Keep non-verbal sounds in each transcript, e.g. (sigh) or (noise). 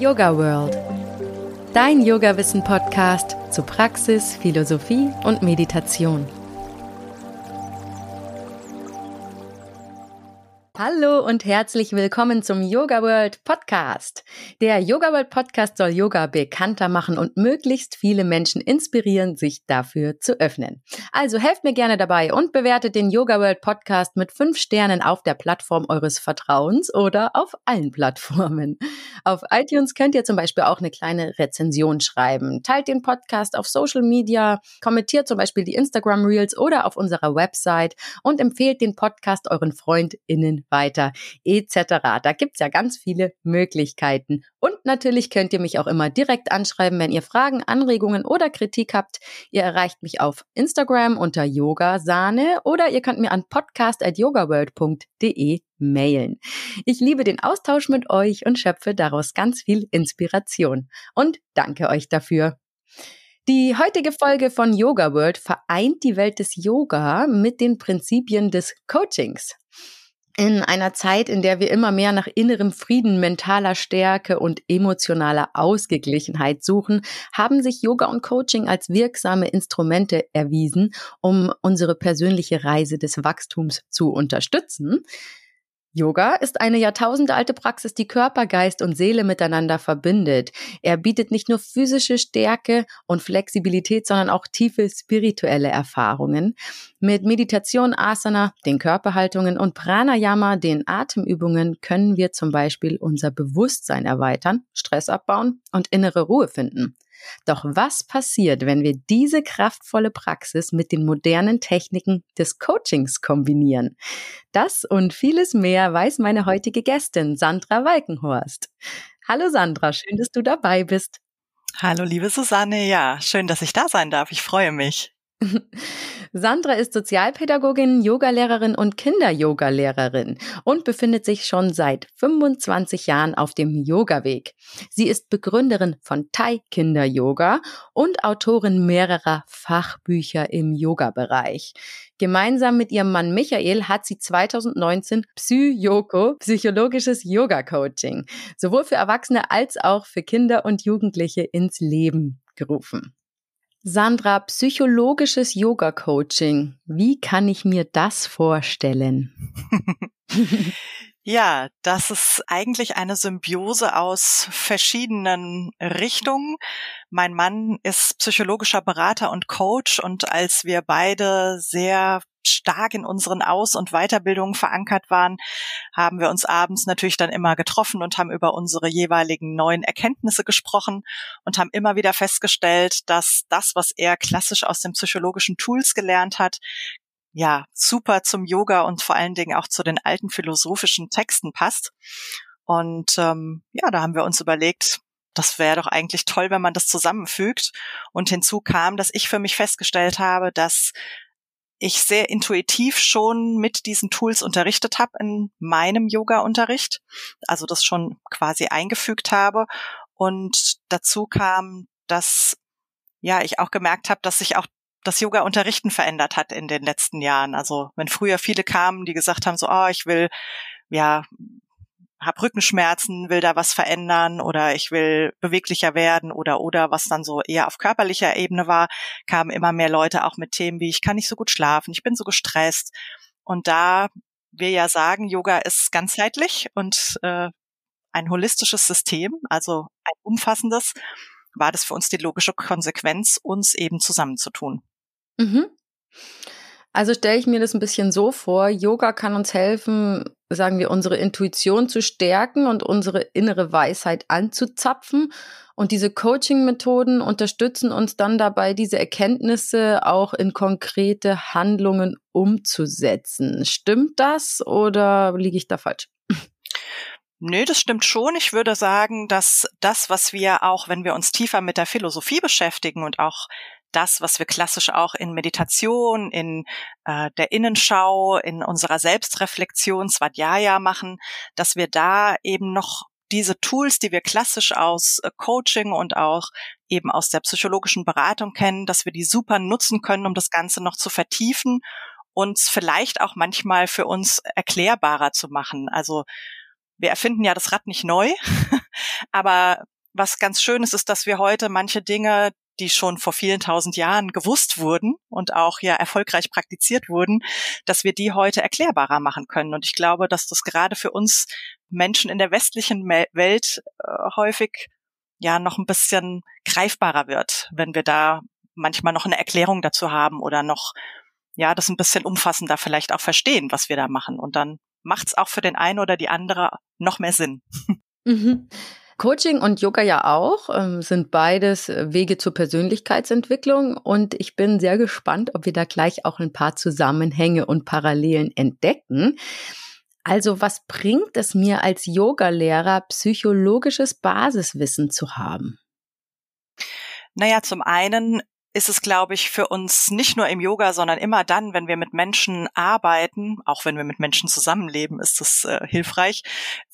Yoga World. Dein Yoga-Wissen-Podcast zu Praxis, Philosophie und Meditation. Und herzlich willkommen zum Yoga World Podcast. Der Yoga World Podcast soll Yoga bekannter machen und möglichst viele Menschen inspirieren, sich dafür zu öffnen. Also helft mir gerne dabei und bewertet den Yoga World Podcast mit fünf Sternen auf der Plattform eures Vertrauens oder auf allen Plattformen. Auf iTunes könnt ihr zum Beispiel auch eine kleine Rezension schreiben. Teilt den Podcast auf Social Media, kommentiert zum Beispiel die Instagram Reels oder auf unserer Website und empfehlt den Podcast euren FreundInnen weiter etc. Da gibt's ja ganz viele Möglichkeiten. Und natürlich könnt ihr mich auch immer direkt anschreiben, wenn ihr Fragen, Anregungen oder Kritik habt. Ihr erreicht mich auf Instagram unter Yogasahne oder ihr könnt mir an podcast.yogaworld.de mailen. Ich liebe den Austausch mit euch und schöpfe daraus ganz viel Inspiration. Und danke euch dafür. Die heutige Folge von Yoga World vereint die Welt des Yoga mit den Prinzipien des Coachings. In einer Zeit, in der wir immer mehr nach innerem Frieden, mentaler Stärke und emotionaler Ausgeglichenheit suchen, haben sich Yoga und Coaching als wirksame Instrumente erwiesen, um unsere persönliche Reise des Wachstums zu unterstützen. Yoga ist eine jahrtausendealte Praxis, die Körper, Geist und Seele miteinander verbindet. Er bietet nicht nur physische Stärke und Flexibilität, sondern auch tiefe spirituelle Erfahrungen. Mit Meditation, Asana, den Körperhaltungen und Pranayama, den Atemübungen, können wir zum Beispiel unser Bewusstsein erweitern, Stress abbauen und innere Ruhe finden. Doch was passiert, wenn wir diese kraftvolle Praxis mit den modernen Techniken des Coachings kombinieren? Das und vieles mehr weiß meine heutige Gästin Sandra Walkenhorst. Hallo Sandra, schön, dass du dabei bist. Hallo liebe Susanne, ja, schön, dass ich da sein darf. Ich freue mich. (laughs) Sandra ist Sozialpädagogin, Yogalehrerin und Kinder-Yoga-Lehrerin und befindet sich schon seit 25 Jahren auf dem Yoga-Weg. Sie ist Begründerin von Thai Kinder Yoga und Autorin mehrerer Fachbücher im Yoga-Bereich. Gemeinsam mit ihrem Mann Michael hat sie 2019 Psy-Yoko, psychologisches Yoga-Coaching, sowohl für Erwachsene als auch für Kinder und Jugendliche ins Leben gerufen. Sandra, psychologisches Yoga-Coaching. Wie kann ich mir das vorstellen? (laughs) Ja, das ist eigentlich eine Symbiose aus verschiedenen Richtungen. Mein Mann ist psychologischer Berater und Coach und als wir beide sehr stark in unseren Aus- und Weiterbildungen verankert waren, haben wir uns abends natürlich dann immer getroffen und haben über unsere jeweiligen neuen Erkenntnisse gesprochen und haben immer wieder festgestellt, dass das, was er klassisch aus den psychologischen Tools gelernt hat, ja, super zum Yoga und vor allen Dingen auch zu den alten philosophischen Texten passt. Und ähm, ja, da haben wir uns überlegt, das wäre doch eigentlich toll, wenn man das zusammenfügt. Und hinzu kam, dass ich für mich festgestellt habe, dass ich sehr intuitiv schon mit diesen Tools unterrichtet habe in meinem Yoga-Unterricht, also das schon quasi eingefügt habe. Und dazu kam, dass ja ich auch gemerkt habe, dass sich auch das Yoga-Unterrichten verändert hat in den letzten Jahren. Also wenn früher viele kamen, die gesagt haben, so, oh, ich will ja habe Rückenschmerzen, will da was verändern oder ich will beweglicher werden oder oder was dann so eher auf körperlicher Ebene war, kamen immer mehr Leute auch mit Themen wie ich kann nicht so gut schlafen, ich bin so gestresst und da wir ja sagen, Yoga ist ganzheitlich und äh, ein holistisches System, also ein umfassendes, war das für uns die logische Konsequenz, uns eben zusammenzutun. Mhm. Also stelle ich mir das ein bisschen so vor, Yoga kann uns helfen, sagen wir, unsere Intuition zu stärken und unsere innere Weisheit anzuzapfen. Und diese Coaching-Methoden unterstützen uns dann dabei, diese Erkenntnisse auch in konkrete Handlungen umzusetzen. Stimmt das oder liege ich da falsch? Nö, das stimmt schon. Ich würde sagen, dass das, was wir auch, wenn wir uns tiefer mit der Philosophie beschäftigen und auch das, was wir klassisch auch in Meditation, in äh, der Innenschau, in unserer Selbstreflexion, Svadhyaya machen, dass wir da eben noch diese Tools, die wir klassisch aus äh, Coaching und auch eben aus der psychologischen Beratung kennen, dass wir die super nutzen können, um das Ganze noch zu vertiefen und vielleicht auch manchmal für uns erklärbarer zu machen. Also wir erfinden ja das Rad nicht neu, (laughs) Aber was ganz schön ist, ist, dass wir heute manche Dinge, die schon vor vielen tausend Jahren gewusst wurden und auch ja erfolgreich praktiziert wurden, dass wir die heute erklärbarer machen können. Und ich glaube, dass das gerade für uns Menschen in der westlichen Welt äh, häufig ja noch ein bisschen greifbarer wird, wenn wir da manchmal noch eine Erklärung dazu haben oder noch ja das ein bisschen umfassender vielleicht auch verstehen, was wir da machen. Und dann macht es auch für den einen oder die andere noch mehr Sinn. Mhm. Coaching und Yoga ja auch, ähm, sind beides äh, Wege zur Persönlichkeitsentwicklung und ich bin sehr gespannt, ob wir da gleich auch ein paar Zusammenhänge und Parallelen entdecken. Also was bringt es mir als Yogalehrer, psychologisches Basiswissen zu haben? Naja, zum einen ist es, glaube ich, für uns nicht nur im Yoga, sondern immer dann, wenn wir mit Menschen arbeiten, auch wenn wir mit Menschen zusammenleben, ist das äh, hilfreich.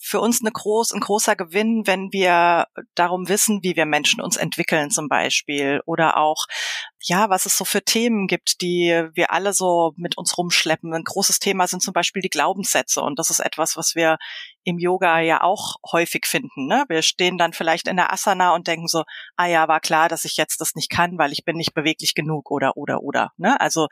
Für uns eine groß, ein großer Gewinn, wenn wir darum wissen, wie wir Menschen uns entwickeln zum Beispiel oder auch ja, was es so für Themen gibt, die wir alle so mit uns rumschleppen. Ein großes Thema sind zum Beispiel die Glaubenssätze und das ist etwas, was wir im Yoga ja auch häufig finden. Ne? Wir stehen dann vielleicht in der Asana und denken so, ah ja, war klar, dass ich jetzt das nicht kann, weil ich bin nicht beweglich genug oder oder oder. Ne? Also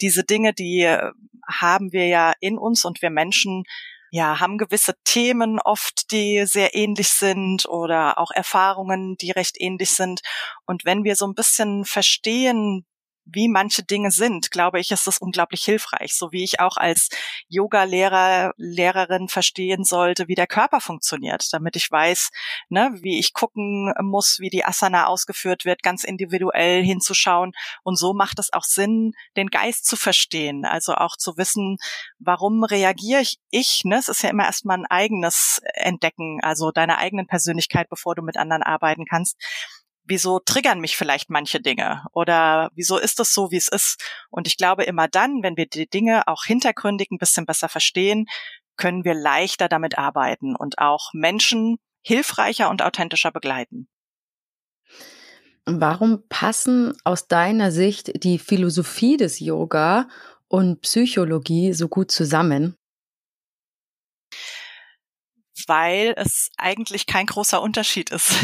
diese Dinge, die äh, haben wir ja in uns und wir Menschen ja, haben gewisse Themen oft, die sehr ähnlich sind oder auch Erfahrungen, die recht ähnlich sind. Und wenn wir so ein bisschen verstehen, wie manche Dinge sind, glaube ich, ist das unglaublich hilfreich. So wie ich auch als Yoga-Lehrer, Lehrerin verstehen sollte, wie der Körper funktioniert, damit ich weiß, ne, wie ich gucken muss, wie die Asana ausgeführt wird, ganz individuell hinzuschauen. Und so macht es auch Sinn, den Geist zu verstehen. Also auch zu wissen, warum reagiere ich, ich, ne? Es ist ja immer erstmal ein eigenes Entdecken, also deine eigenen Persönlichkeit, bevor du mit anderen arbeiten kannst wieso triggern mich vielleicht manche Dinge oder wieso ist es so, wie es ist. Und ich glaube, immer dann, wenn wir die Dinge auch hintergründig ein bisschen besser verstehen, können wir leichter damit arbeiten und auch Menschen hilfreicher und authentischer begleiten. Warum passen aus deiner Sicht die Philosophie des Yoga und Psychologie so gut zusammen? Weil es eigentlich kein großer Unterschied ist. (laughs)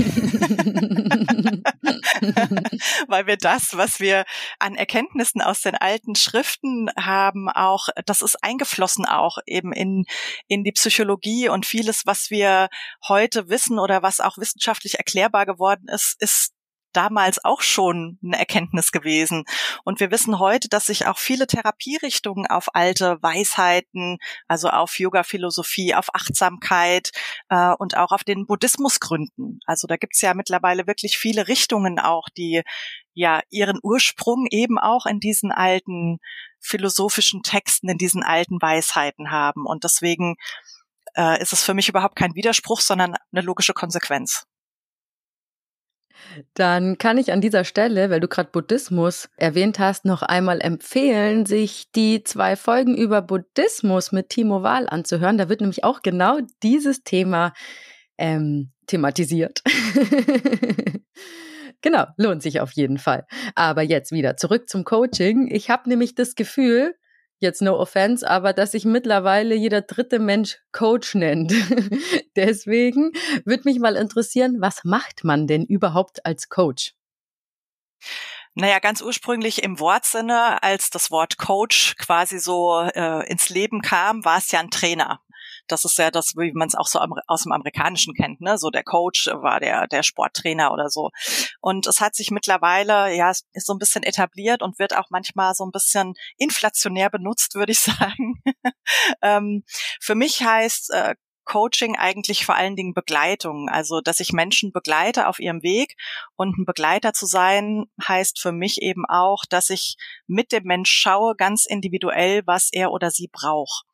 weil wir das, was wir an Erkenntnissen aus den alten Schriften haben, auch, das ist eingeflossen auch eben in, in die Psychologie und vieles, was wir heute wissen oder was auch wissenschaftlich erklärbar geworden ist, ist damals auch schon eine Erkenntnis gewesen. Und wir wissen heute, dass sich auch viele Therapierichtungen auf alte Weisheiten, also auf Yoga-Philosophie, auf Achtsamkeit äh, und auch auf den Buddhismus gründen. Also da gibt's ja mittlerweile wirklich viele Richtungen auch, die ja ihren Ursprung eben auch in diesen alten philosophischen Texten, in diesen alten Weisheiten haben. Und deswegen äh, ist es für mich überhaupt kein Widerspruch, sondern eine logische Konsequenz. Dann kann ich an dieser Stelle, weil du gerade Buddhismus erwähnt hast, noch einmal empfehlen, sich die zwei Folgen über Buddhismus mit Timo Wahl anzuhören. Da wird nämlich auch genau dieses Thema ähm, thematisiert. (laughs) genau, lohnt sich auf jeden Fall. Aber jetzt wieder zurück zum Coaching. Ich habe nämlich das Gefühl, jetzt no offense, aber dass sich mittlerweile jeder dritte Mensch Coach nennt. (laughs) Deswegen würde mich mal interessieren, was macht man denn überhaupt als Coach? Naja, ganz ursprünglich im Wortsinne, als das Wort Coach quasi so äh, ins Leben kam, war es ja ein Trainer. Das ist ja das, wie man es auch so aus dem Amerikanischen kennt, ne? So der Coach war der, der Sporttrainer oder so. Und es hat sich mittlerweile, ja, ist so ein bisschen etabliert und wird auch manchmal so ein bisschen inflationär benutzt, würde ich (laughs) sagen. ähm, für mich heißt äh, Coaching eigentlich vor allen Dingen Begleitung. Also, dass ich Menschen begleite auf ihrem Weg und ein Begleiter zu sein, heißt für mich eben auch, dass ich mit dem Mensch schaue, ganz individuell, was er oder sie braucht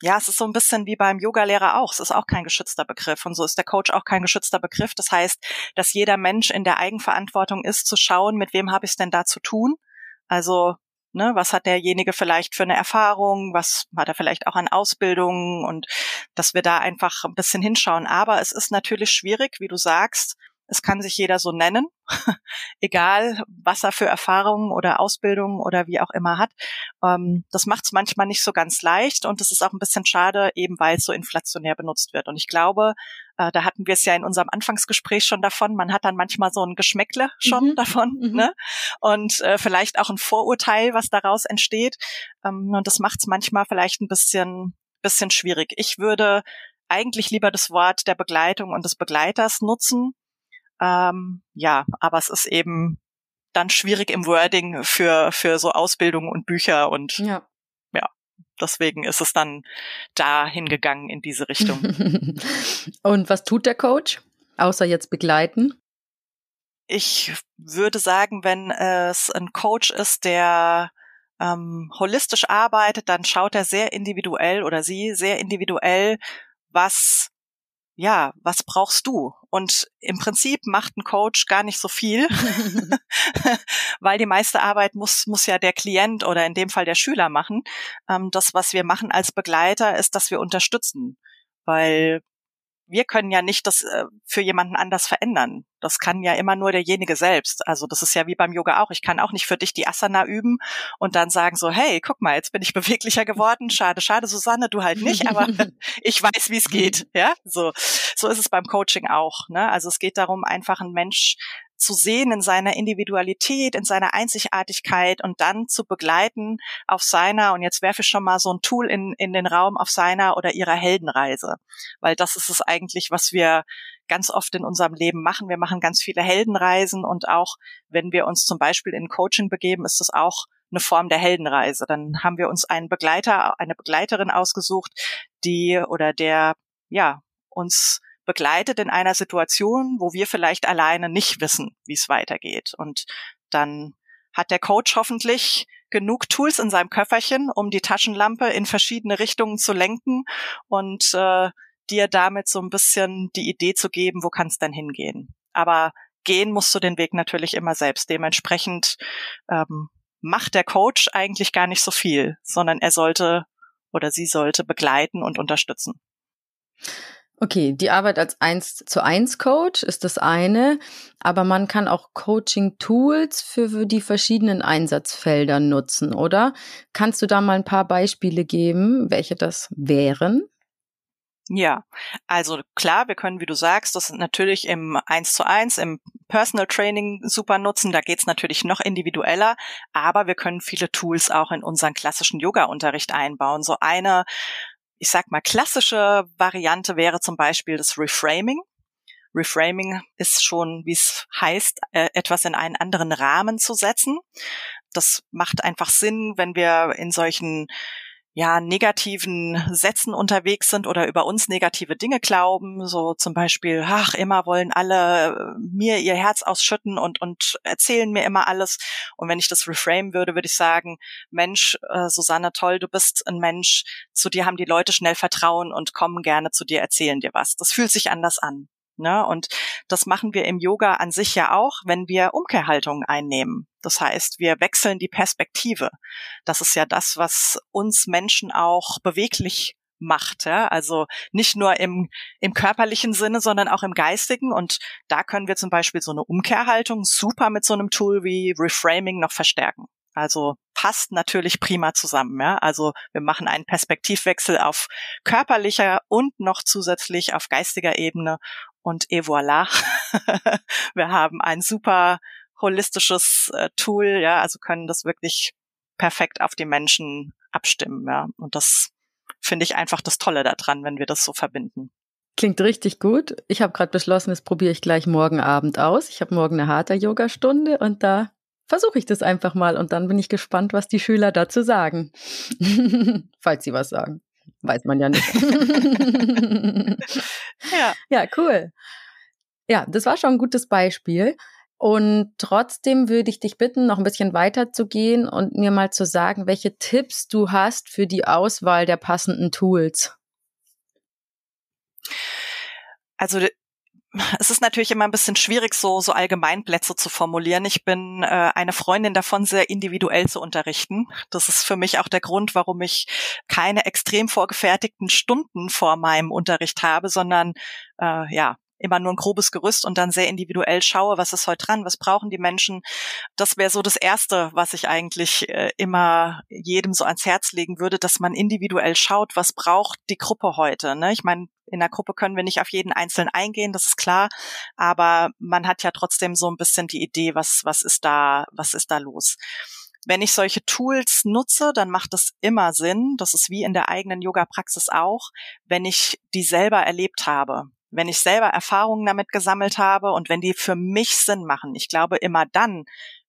ja, es ist so ein bisschen wie beim Yogalehrer auch. Es ist auch kein geschützter Begriff. Und so ist der Coach auch kein geschützter Begriff. Das heißt, dass jeder Mensch in der Eigenverantwortung ist, zu schauen, mit wem habe ich es denn da zu tun. Also, ne, was hat derjenige vielleicht für eine Erfahrung? Was hat er vielleicht auch an Ausbildung? Und dass wir da einfach ein bisschen hinschauen. Aber es ist natürlich schwierig, wie du sagst, es kann sich jeder so nennen, (laughs) egal was er für Erfahrungen oder Ausbildungen oder wie auch immer hat. Ähm, das macht es manchmal nicht so ganz leicht und es ist auch ein bisschen schade, eben weil es so inflationär benutzt wird. Und ich glaube, Äh, da hatten wir es ja in unserem Anfangsgespräch schon davon. Man hat dann manchmal so ein Geschmäckle schon mhm. davon, mhm. ne? Und äh, vielleicht auch ein Vorurteil, was daraus entsteht. Ähm, und das macht es manchmal vielleicht ein bisschen, bisschen schwierig. Ich würde eigentlich lieber das Wort der Begleitung und des Begleiters nutzen. Ähm, ja, aber es ist eben dann schwierig im Wording für, für so Ausbildung und Bücher und ja. ja, deswegen ist es dann da hingegangen in diese Richtung. (laughs) und was tut der Coach, außer jetzt begleiten? Ich würde sagen, wenn es ein Coach ist, der ähm, holistisch arbeitet, dann schaut er sehr individuell oder sie sehr individuell, was ja, was brauchst du? Und im Prinzip macht ein Coach gar nicht so viel, (laughs) (laughs) weil die meiste Arbeit muss, muss ja der Klient oder in dem Fall der Schüler machen. Ähm, das, was wir machen als Begleiter, ist, dass wir unterstützen, weil wir können ja nicht das äh, für jemanden anders verändern. Das kann ja immer nur derjenige selbst. Also das ist ja wie beim Yoga auch. Ich kann auch nicht für dich die Asana üben und dann sagen so, hey, guck mal, jetzt bin ich (laughs) beweglicher geworden. Schade, schade, Susanne, du halt nicht, aber (laughs) ich weiß, wie es geht. Ja, so, so ist es beim Coaching auch. Ne? Also es geht darum, einfach einen Mensch zu sehen in seiner Individualität, in seiner Einzigartigkeit und dann zu begleiten auf seiner, und jetzt werfe ich schon mal so ein Tool in, in den Raum, auf seiner oder ihrer Heldenreise. Weil das ist es eigentlich, was wir ganz oft in unserem Leben machen. Wir machen ganz viele Heldenreisen und auch wenn wir uns zum Beispiel in Coaching begeben, ist das auch eine Form der Heldenreise. Dann haben wir uns einen Begleiter, eine Begleiterin ausgesucht, die oder der, ja, uns begleitet in einer Situation, wo wir vielleicht alleine nicht wissen, wie es weitergeht. Und dann hat der Coach hoffentlich genug Tools in seinem Köfferchen, um die Taschenlampe in verschiedene Richtungen zu lenken und äh, dir damit so ein bisschen die Idee zu geben, wo kann es denn hingehen. Aber gehen musst du den Weg natürlich immer selbst. Dementsprechend ähm, macht der Coach eigentlich gar nicht so viel, sondern er sollte oder sie sollte begleiten und unterstützen. Okay, die Arbeit als eins zu eins Coach ist das eine, aber man kann auch Coaching Tools für die verschiedenen Einsatzfelder nutzen, oder? Kannst du da mal ein paar Beispiele geben, welche das wären? Ja, also klar, wir können, wie du sagst, das natürlich im eins zu eins, im Personal Training super nutzen. Da geht's natürlich noch individueller, aber wir können viele Tools auch in unseren klassischen Yoga-Unterricht einbauen. So eine ich sag mal, klassische Variante wäre zum Beispiel das Reframing. Reframing ist schon, wie es heißt, äh, etwas in einen anderen Rahmen zu setzen. Das macht einfach Sinn, wenn wir in solchen ja, negativen Sätzen unterwegs sind oder über uns negative Dinge glauben, so zum Beispiel, ach, immer wollen alle äh, mir ihr Herz ausschütten und, und erzählen mir immer alles. Und wenn ich das reframe würde, würde ich sagen, Mensch, äh, Susanne, toll, du bist ein Mensch, zu dir haben die Leute schnell Vertrauen und kommen gerne zu dir, erzählen dir was. Das fühlt sich anders an. Ne? Und das machen wir im Yoga an sich ja auch, wenn wir Umkehrhaltungen einnehmen. Das heißt, wir wechseln die Perspektive. Das ist ja das, was uns Menschen auch beweglich macht. Ja? Also nicht nur im, im körperlichen Sinne, sondern auch im geistigen. Und da können wir zum Beispiel so eine Umkehrhaltung super mit so einem Tool wie Reframing noch verstärken. Also passt natürlich prima zusammen. Ja? Also wir machen einen Perspektivwechsel auf körperlicher und noch zusätzlich auf geistiger Ebene und et voilà. (laughs) wir haben ein super holistisches äh, Tool, ja, also können das wirklich perfekt auf die Menschen abstimmen, ja. Und das finde ich einfach das Tolle daran, wenn wir das so verbinden. Klingt richtig gut. Ich habe gerade beschlossen, das probiere ich gleich morgen Abend aus. Ich habe morgen eine harte Yoga-Stunde und da versuche ich das einfach mal und dann bin ich gespannt, was die Schüler dazu sagen. (laughs) Falls sie was sagen. Weiß man ja nicht. (laughs) ja. ja, cool. Ja, das war schon ein gutes Beispiel. Und trotzdem würde ich dich bitten, noch ein bisschen weiter zu gehen und mir mal zu sagen, welche Tipps du hast für die Auswahl der passenden Tools. Also (laughs) es ist natürlich immer ein bisschen schwierig, so, so Allgemeinplätze zu formulieren. Ich bin äh, eine Freundin davon, sehr individuell zu unterrichten. Das ist für mich auch der Grund, warum ich keine extrem vorgefertigten Stunden vor meinem Unterricht habe, sondern äh, ja, immer nur ein grobes Gerüst und dann sehr individuell schaue, was ist heute dran, was brauchen die Menschen. Das wäre so das Erste, was ich eigentlich äh, immer jedem so ans Herz legen würde, dass man individuell schaut, was braucht die Gruppe heute. Ne? Ich meine, In der Gruppe können wir nicht auf jeden Einzelnen eingehen, das ist klar. Aber man hat ja trotzdem so ein bisschen die Idee, was, was ist da, was ist da los. Wenn ich solche Tools nutze, dann macht es immer Sinn, das ist wie in der eigenen Yoga-Praxis auch, wenn ich die selber erlebt habe wenn ich selber Erfahrungen damit gesammelt habe und wenn die für mich Sinn machen. Ich glaube, immer dann,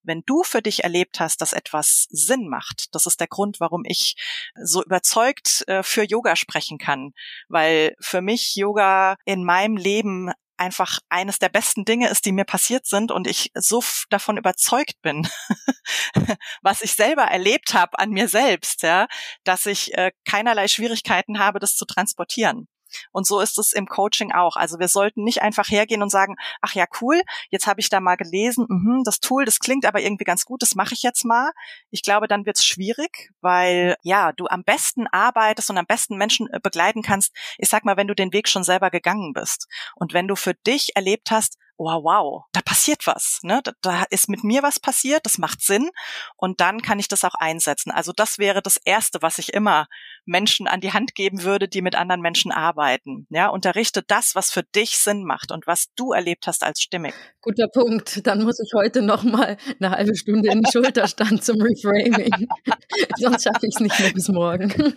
wenn du für dich erlebt hast, dass etwas Sinn macht, das ist der Grund, warum ich so überzeugt äh, für Yoga sprechen kann, weil für mich Yoga in meinem Leben einfach eines der besten Dinge ist, die mir passiert sind und ich so davon überzeugt bin, (laughs) was ich selber erlebt habe an mir selbst, ja, dass ich äh, keinerlei Schwierigkeiten habe, das zu transportieren. Und so ist es im Coaching auch. Also wir sollten nicht einfach hergehen und sagen, ach ja, cool, jetzt habe ich da mal gelesen, mh, das Tool, das klingt aber irgendwie ganz gut, das mache ich jetzt mal. Ich glaube, dann wird es schwierig, weil ja, du am besten arbeitest und am besten Menschen äh, begleiten kannst, ich sag mal, wenn du den Weg schon selber gegangen bist. Und wenn du für dich erlebt hast, wow, wow, da passiert was. Ne? Da, da ist mit mir was passiert, das macht Sinn und dann kann ich das auch einsetzen. Also das wäre das Erste, was ich immer Menschen an die Hand geben würde, die mit anderen Menschen arbeiten. Ja, unterrichte das, was für dich Sinn macht und was du erlebt hast als stimmig. Guter Punkt. Dann muss ich heute noch mal eine halbe Stunde in den Schulterstand zum (laughs) Reframing. (laughs) Sonst schaffe ich es nicht mehr bis morgen. (laughs)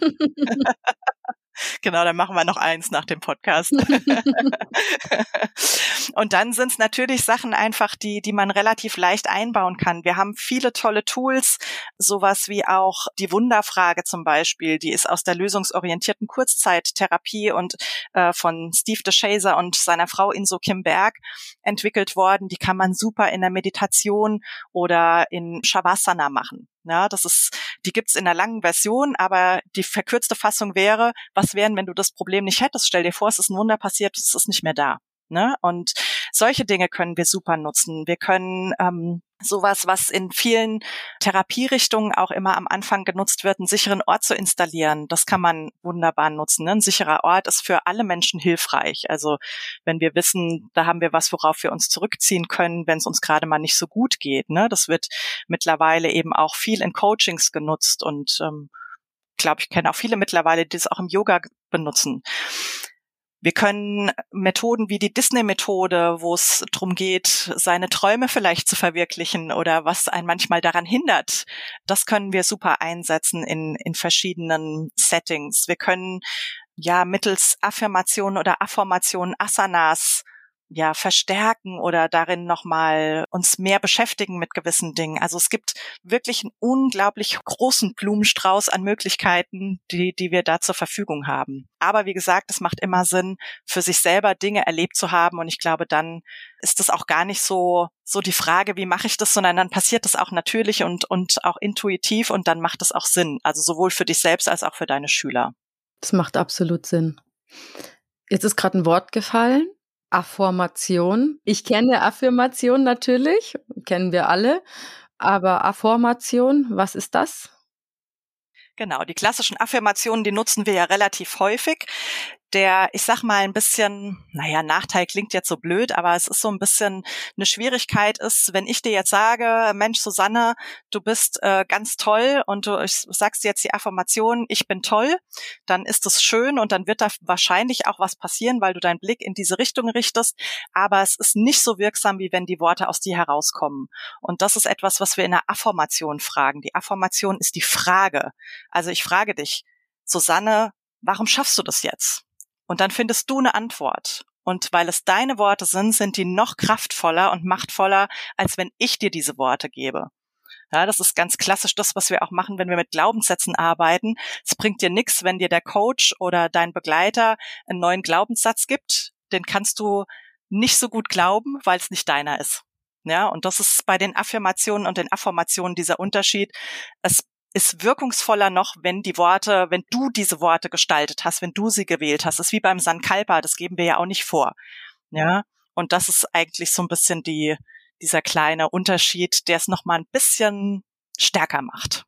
Genau, dann machen wir noch eins nach dem Podcast. (laughs) und dann sind es natürlich Sachen einfach, die, die man relativ leicht einbauen kann. Wir haben viele tolle Tools, sowas wie auch die Wunderfrage zum Beispiel, die ist aus der lösungsorientierten Kurzzeittherapie und äh, von Steve DeShazer und seiner Frau Inso Kim Berg entwickelt worden. Die kann man super in der Meditation oder in Shavasana machen. Ja, das ist, die gibt's in der langen Version, aber die verkürzte Fassung wäre, was wären, wenn du das Problem nicht hättest? Stell dir vor, es ist ein Wunder passiert, es ist nicht mehr da. Ne? Und solche Dinge können wir super nutzen. Wir können ähm, sowas, was in vielen Therapierichtungen auch immer am Anfang genutzt wird, einen sicheren Ort zu installieren. Das kann man wunderbar nutzen. Ne? Ein sicherer Ort ist für alle Menschen hilfreich. Also wenn wir wissen, da haben wir was, worauf wir uns zurückziehen können, wenn es uns gerade mal nicht so gut geht. Ne? Das wird mittlerweile eben auch viel in Coachings genutzt und ähm, glaube, ich kenne auch viele mittlerweile, die es auch im Yoga benutzen. Wir können Methoden wie die Disney-Methode, wo es darum geht, seine Träume vielleicht zu verwirklichen oder was einen manchmal daran hindert, das können wir super einsetzen in, in verschiedenen Settings. Wir können ja mittels Affirmationen oder Affirmationen Asanas ja verstärken oder darin nochmal uns mehr beschäftigen mit gewissen Dingen. Also es gibt wirklich einen unglaublich großen Blumenstrauß an Möglichkeiten, die, die wir da zur Verfügung haben. Aber wie gesagt, es macht immer Sinn, für sich selber Dinge erlebt zu haben. Und ich glaube, dann ist es auch gar nicht so, so die Frage, wie mache ich das, sondern dann passiert das auch natürlich und, und auch intuitiv und dann macht es auch Sinn. Also sowohl für dich selbst als auch für deine Schüler. Das macht absolut Sinn. Jetzt ist gerade ein Wort gefallen, Affirmation. Ich kenne Affirmation natürlich, kennen wir alle. Aber Affirmation, was ist das? Genau, die klassischen Affirmationen, die nutzen wir ja relativ häufig der, ich sag mal, ein bisschen, naja, Nachteil klingt jetzt so blöd, aber es ist so ein bisschen eine Schwierigkeit ist, wenn ich dir jetzt sage, Mensch, Susanne, du bist äh, ganz toll und du sagst jetzt die Affirmation, ich bin toll, dann ist es schön und dann wird da wahrscheinlich auch was passieren, weil du deinen Blick in diese Richtung richtest, aber es ist nicht so wirksam, wie wenn die Worte aus dir herauskommen. Und das ist etwas, was wir in der Affirmation fragen. Die Affirmation ist die Frage. Also ich frage dich, Susanne, warum schaffst du das jetzt? Und dann findest du eine Antwort. Und weil es deine Worte sind, sind die noch kraftvoller und machtvoller, als wenn ich dir diese Worte gebe. Ja, das ist ganz klassisch das, was wir auch machen, wenn wir mit Glaubenssätzen arbeiten. Es bringt dir nichts, wenn dir der Coach oder dein Begleiter einen neuen Glaubenssatz gibt. Den kannst du nicht so gut glauben, weil es nicht deiner ist. Ja, und das ist bei den Affirmationen und den Affirmationen dieser Unterschied. Es ist wirkungsvoller noch, wenn die Worte, wenn du diese Worte gestaltet hast, wenn du sie gewählt hast. Das ist wie beim Sankalpa, das geben wir ja auch nicht vor. Ja, und das ist eigentlich so ein bisschen die, dieser kleine Unterschied, der es noch mal ein bisschen stärker macht.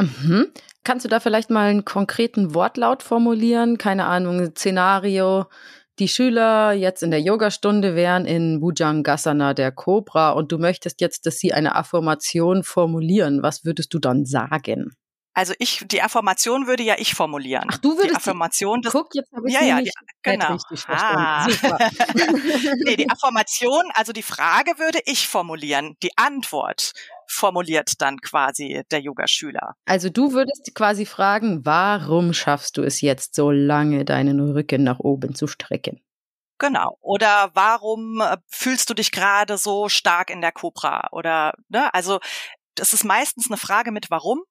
Mhm. Kannst du da vielleicht mal einen konkreten Wortlaut formulieren? Keine Ahnung, Szenario, die Schüler jetzt in der Yogastunde wären in Bhujangasana der Cobra und du möchtest jetzt, dass sie eine Affirmation formulieren. Was würdest du dann sagen? Also ich, die Affirmation würde ja ich formulieren. Ach, du würdest die Affirmation des, guck, jetzt habe ich ja, ja, die, genau. richtig ah. (laughs) nee, die Affirmation, also die Frage würde ich formulieren. Die Antwort formuliert dann quasi der Yogaschüler. Also du würdest quasi fragen, warum schaffst du es jetzt so lange, deinen Rücken nach oben zu strecken? Genau. Oder warum äh, fühlst du dich gerade so stark in der Cobra? Oder, ne, also das ist meistens eine Frage mit warum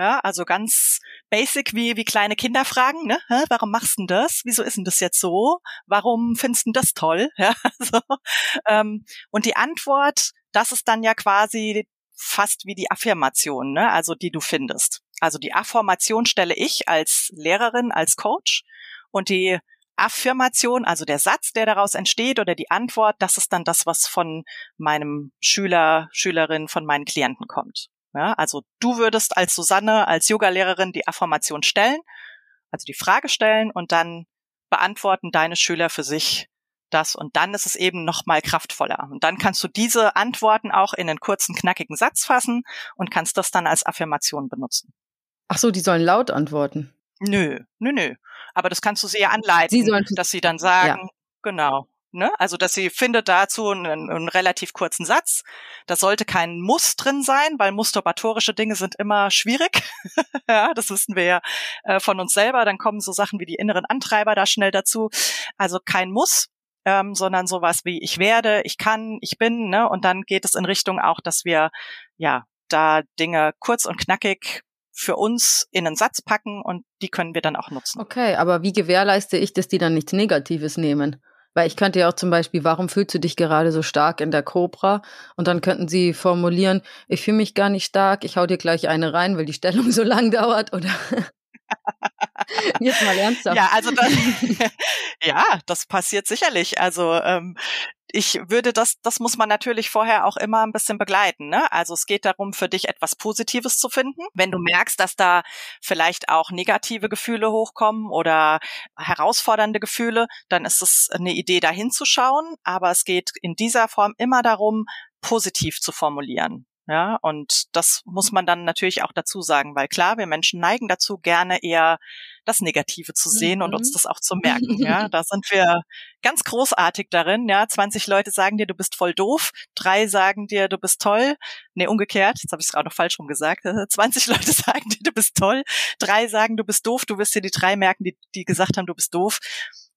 ja, also ganz basic wie, wie kleine Kinder fragen, ne? Hä, warum machst du das? Wieso ist denn das jetzt so? Warum findest du das toll? (laughs) Ja, so. ähm, und die Antwort, das ist dann ja quasi fast wie die Affirmation, ne? also die du findest. Also die Affirmation stelle ich als Lehrerin, als Coach und die Affirmation, also der Satz, der daraus entsteht oder die Antwort, das ist dann das, was von meinem Schüler, Schülerin, von meinen Klienten kommt. Ja, also du würdest als Susanne, als Yogalehrerin die Affirmation stellen, also die Frage stellen und dann beantworten deine Schüler für sich das und dann ist es eben noch mal kraftvoller. Und dann kannst du diese Antworten auch in einen kurzen, knackigen Satz fassen und kannst das dann als Affirmation benutzen. Ach so, die sollen laut antworten. Nö, nö, nö. Aber das kannst du sie ja anleiten, sie sollen, dass sie dann sagen, ja. genau, Ne? Also, dass sie findet dazu einen, einen, relativ kurzen Satz. Da sollte kein Muss drin sein, weil musturbatorische Dinge sind immer schwierig. (laughs) ja, das wissen wir ja äh, von uns selber. Dann kommen so Sachen wie die inneren Antreiber da schnell dazu. Also kein Muss, ähm, sondern sowas wie ich werde, ich kann, ich bin. Ne? Und dann geht es in Richtung auch, dass wir ja da Dinge kurz und knackig für uns in einen Satz packen und die können wir dann auch nutzen. Okay, aber wie gewährleiste ich, dass die dann nichts Negatives nehmen? Weil ich könnte ja auch zum Beispiel, warum fühlst du dich gerade so stark in der Cobra? Und dann könnten sie formulieren, ich fühle mich gar nicht stark, ich hau dir gleich eine rein, weil die Stellung so (laughs) lang dauert oder (laughs) Jetzt mal ernsthaft. Ja, also das, (laughs) ja, das passiert sicherlich. Also ähm, ich würde das, das muss man natürlich vorher auch immer ein bisschen begleiten. Ne? Also es geht darum, für dich etwas Positives zu finden. Wenn du merkst, dass da vielleicht auch negative Gefühle hochkommen oder herausfordernde Gefühle, dann ist es eine Idee, da hinzuschauen. Aber es geht in dieser Form immer darum, positiv zu formulieren. Ja, und das muss man dann natürlich auch dazu sagen, weil klar, wir Menschen neigen dazu, gerne eher das Negative zu sehen mhm. und uns mhm. das auch zu merken. Ja, (laughs) da sind wir ganz großartig darin. Ja, 20 Leute sagen dir, du bist voll doof, drei sagen dir, du bist toll. Nee, umgekehrt, jetzt habe ich es gerade noch falsch rum gesagt. (laughs) 20 Leute (laughs) sagen dir, du bist toll, drei sagen, du bist doof, du wirst dir die drei merken, die, die gesagt haben, du bist doof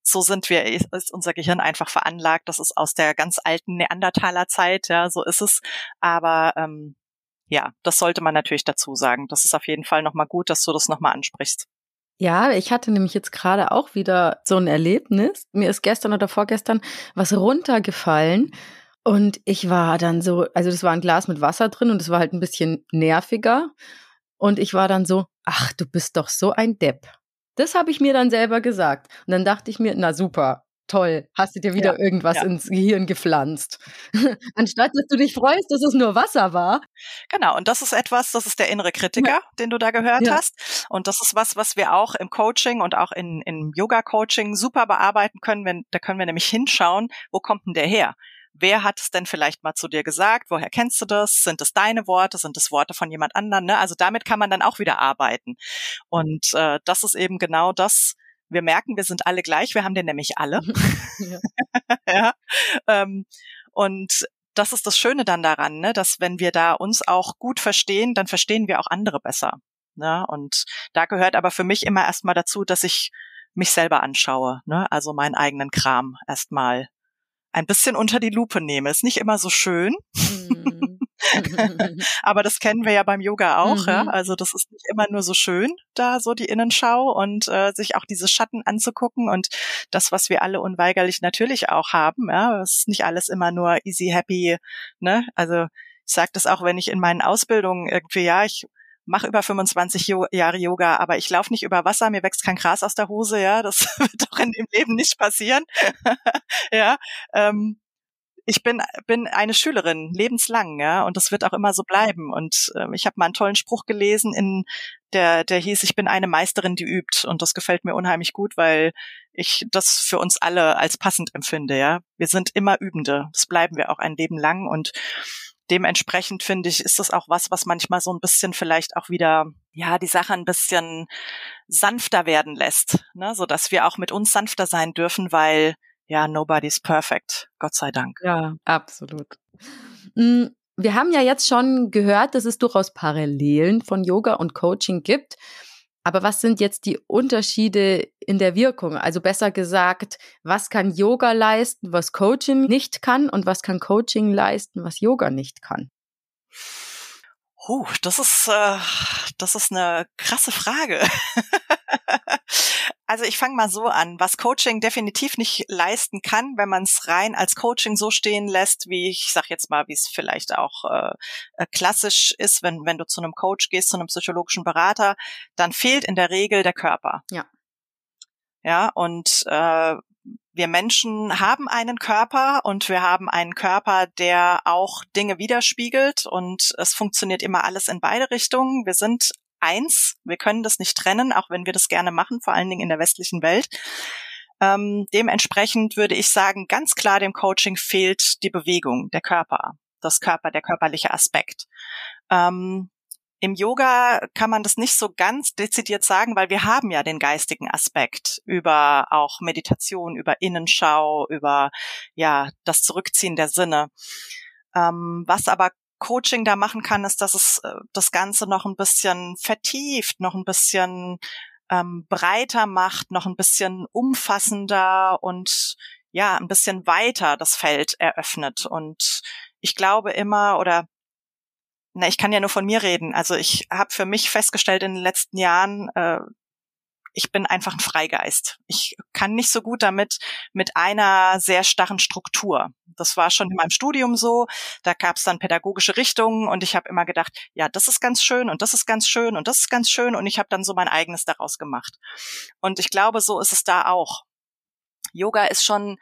so sind wir, ist unser Gehirn einfach veranlagt. Das ist aus der ganz alten Neandertaler Zeit, ja, so ist es. Aber ähm, ja, das sollte man natürlich dazu sagen. Das ist auf jeden Fall nochmal gut, dass du das nochmal ansprichst. Ja, ich hatte nämlich jetzt gerade auch wieder so ein Erlebnis. Mir ist gestern oder vorgestern was runtergefallen. Und ich war dann so, also das war ein Glas mit Wasser drin und es war halt ein bisschen nerviger. Und ich war dann so, ach, du bist doch so ein Depp. Das habe ich mir dann selber gesagt. Und dann dachte ich mir, na super, toll, hast du dir wieder ja, irgendwas ja. ins Gehirn gepflanzt. (laughs) Anstatt dass du dich freust, dass es nur Wasser war. Genau, und das ist etwas, das ist der innere Kritiker, ja. den du da gehört hast. Und das ist was, was wir auch im Coaching und auch in, im Yoga-Coaching super bearbeiten können. Wenn, da können wir nämlich hinschauen, wo kommt denn der her? Wer hat es denn vielleicht mal zu dir gesagt? Woher kennst du das? Sind es deine Worte? Sind es Worte von jemand anderem? Ne? Also damit kann man dann auch wieder arbeiten. Und äh, das ist eben genau das. Wir merken, wir sind alle gleich. Wir haben den nämlich alle. (laughs) ja. ja. Ähm, und das ist das Schöne dann daran, ne, dass wenn wir da uns auch gut verstehen, dann verstehen wir auch andere besser. Ne? Und da gehört aber für mich immer erstmal dazu, dass ich mich selber anschaue, ne? also meinen eigenen Kram erstmal ein bisschen unter die Lupe nehme. Ist nicht immer so schön. Mhm. (laughs) (laughs) Aber das kennen wir ja beim Yoga auch. Mhm. Ja? Also das ist nicht immer nur so schön, da so die Innenschau und äh, sich auch diese Schatten anzugucken und das, was wir alle unweigerlich natürlich auch haben. Ja? Es ist nicht alles immer nur easy, happy. Ne? Also ich sage das auch, wenn ich in meinen Ausbildungen irgendwie, ja, ich mache über 25 jo Jahre Yoga, aber ich laufe nicht über Wasser, mir wächst kein Gras aus der Hose, ja, das (laughs) wird doch in dem Leben nicht passieren. (laughs) ja, ähm, ich bin bin eine Schülerin lebenslang, ja, und das wird auch immer so bleiben. Und ähm, ich habe mal einen tollen Spruch gelesen, in der der hieß: Ich bin eine Meisterin, die übt. Und das gefällt mir unheimlich gut, weil ich das für uns alle als passend empfinde. Ja, wir sind immer Übende. Das bleiben wir auch ein Leben lang und dementsprechend finde ich, ist das auch was, was manchmal so ein bisschen vielleicht auch wieder, ja, die Sache ein bisschen sanfter werden lässt, ne? so dass wir auch mit uns sanfter sein dürfen, weil ja, nobody's perfect, Gott sei Dank. Ja, absolut. Mm, wir haben ja jetzt schon gehört, dass es durchaus Parallelen von Yoga und Coaching gibt. Aber was sind jetzt die Unterschiede in der Wirkung? Also besser gesagt, was kann Yoga leisten, was Coaching nicht kann und was kann Coaching leisten, was Yoga nicht kann? Huh, das ist äh, das ist eine krasse Frage. (laughs) Also ich fange mal so an, was Coaching definitiv nicht leisten kann, wenn man es rein als Coaching so stehen lässt, wie ich sag jetzt mal, wie es vielleicht auch äh, äh, klassisch ist, wenn wenn du zu einem Coach gehst, zu einem psychologischen Berater, dann fehlt in der Regel der Körper. Ja. Ja, und äh, wir Menschen haben einen Körper und wir haben einen Körper, der auch Dinge widerspiegelt und es funktioniert immer alles in beide Richtungen. Wir sind eins. Wir können das nicht trennen, auch wenn wir das gerne machen, vor allen Dingen in der westlichen Welt. Ähm, dementsprechend würde ich sagen, ganz klar dem Coaching fehlt die Bewegung, der Körper, das Körper, der körperliche Aspekt. Ähm, Im Yoga kann man das nicht so ganz dezidiert sagen, weil wir haben ja den geistigen Aspekt über auch Meditation, über Innenschau, über ja das Zurückziehen der Sinne. Ähm, was aber Coaching da machen kann, ist, dass es äh, das Ganze noch ein bisschen vertieft, noch ein bisschen ähm, breiter macht, noch ein bisschen umfassender und ja, ein bisschen weiter das Feld eröffnet. Und ich glaube immer, oder na, ich kann ja nur von mir reden. Also ich habe für mich festgestellt in den letzten Jahren, äh, ich bin einfach ein Freigeist. Ich kann nicht so gut damit mit einer sehr starren Struktur. Das war schon in meinem Studium so. Da gab es dann pädagogische Richtungen und ich habe immer gedacht, ja, das ist ganz schön und das ist ganz schön und das ist ganz schön und ich habe dann so mein eigenes daraus gemacht. Und ich glaube, so ist es da auch. Yoga ist schon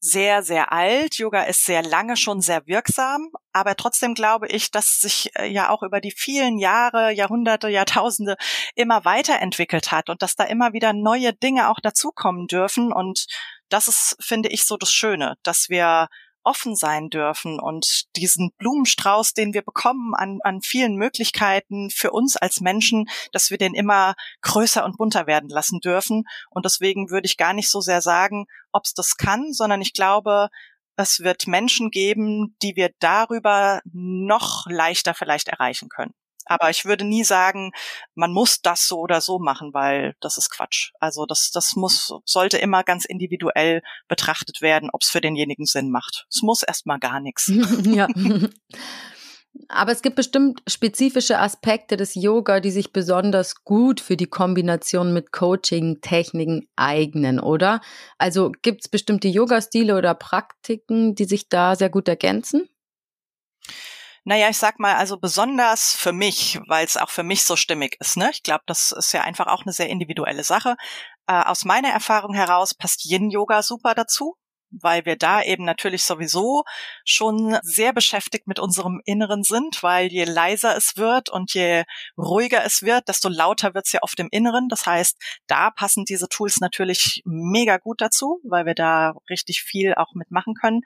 sehr, sehr alt. Yoga ist sehr lange schon sehr wirksam, aber trotzdem glaube ich, dass es sich äh, ja auch über die vielen Jahre, Jahrhunderte, Jahrtausende immer weiterentwickelt hat und dass da immer wieder neue Dinge auch dazukommen dürfen. Und das ist, finde ich, so das Schöne, dass wir offen sein dürfen und diesen Blumenstrauß, den wir bekommen an, an vielen Möglichkeiten für uns als Menschen, dass wir den immer größer und bunter werden lassen dürfen. Und deswegen würde ich gar nicht so sehr sagen, ob es das kann, sondern ich glaube, es wird Menschen geben, die wir darüber noch leichter vielleicht erreichen können. Aber ich würde nie sagen, man muss das so oder so machen, weil das ist Quatsch. Also das, das muss, sollte immer ganz individuell betrachtet werden, ob es für denjenigen Sinn macht. Es muss erstmal gar nichts. (laughs) ja. Aber es gibt bestimmt spezifische Aspekte des Yoga, die sich besonders gut für die Kombination mit Coaching-Techniken eignen, oder? Also gibt es bestimmte Yoga-Stile oder Praktiken, die sich da sehr gut ergänzen? Naja, ich sag mal, also besonders für mich, weil es auch für mich so stimmig ist. Ne? Ich glaube, das ist ja einfach auch eine sehr individuelle Sache. Äh, aus meiner Erfahrung heraus passt Yin-Yoga super dazu weil wir da eben natürlich sowieso schon sehr beschäftigt mit unserem Inneren sind, weil je leiser es wird und je ruhiger es wird, desto lauter wird es ja auf dem Inneren. Das heißt, da passen diese Tools natürlich mega gut dazu, weil wir da richtig viel auch mitmachen können.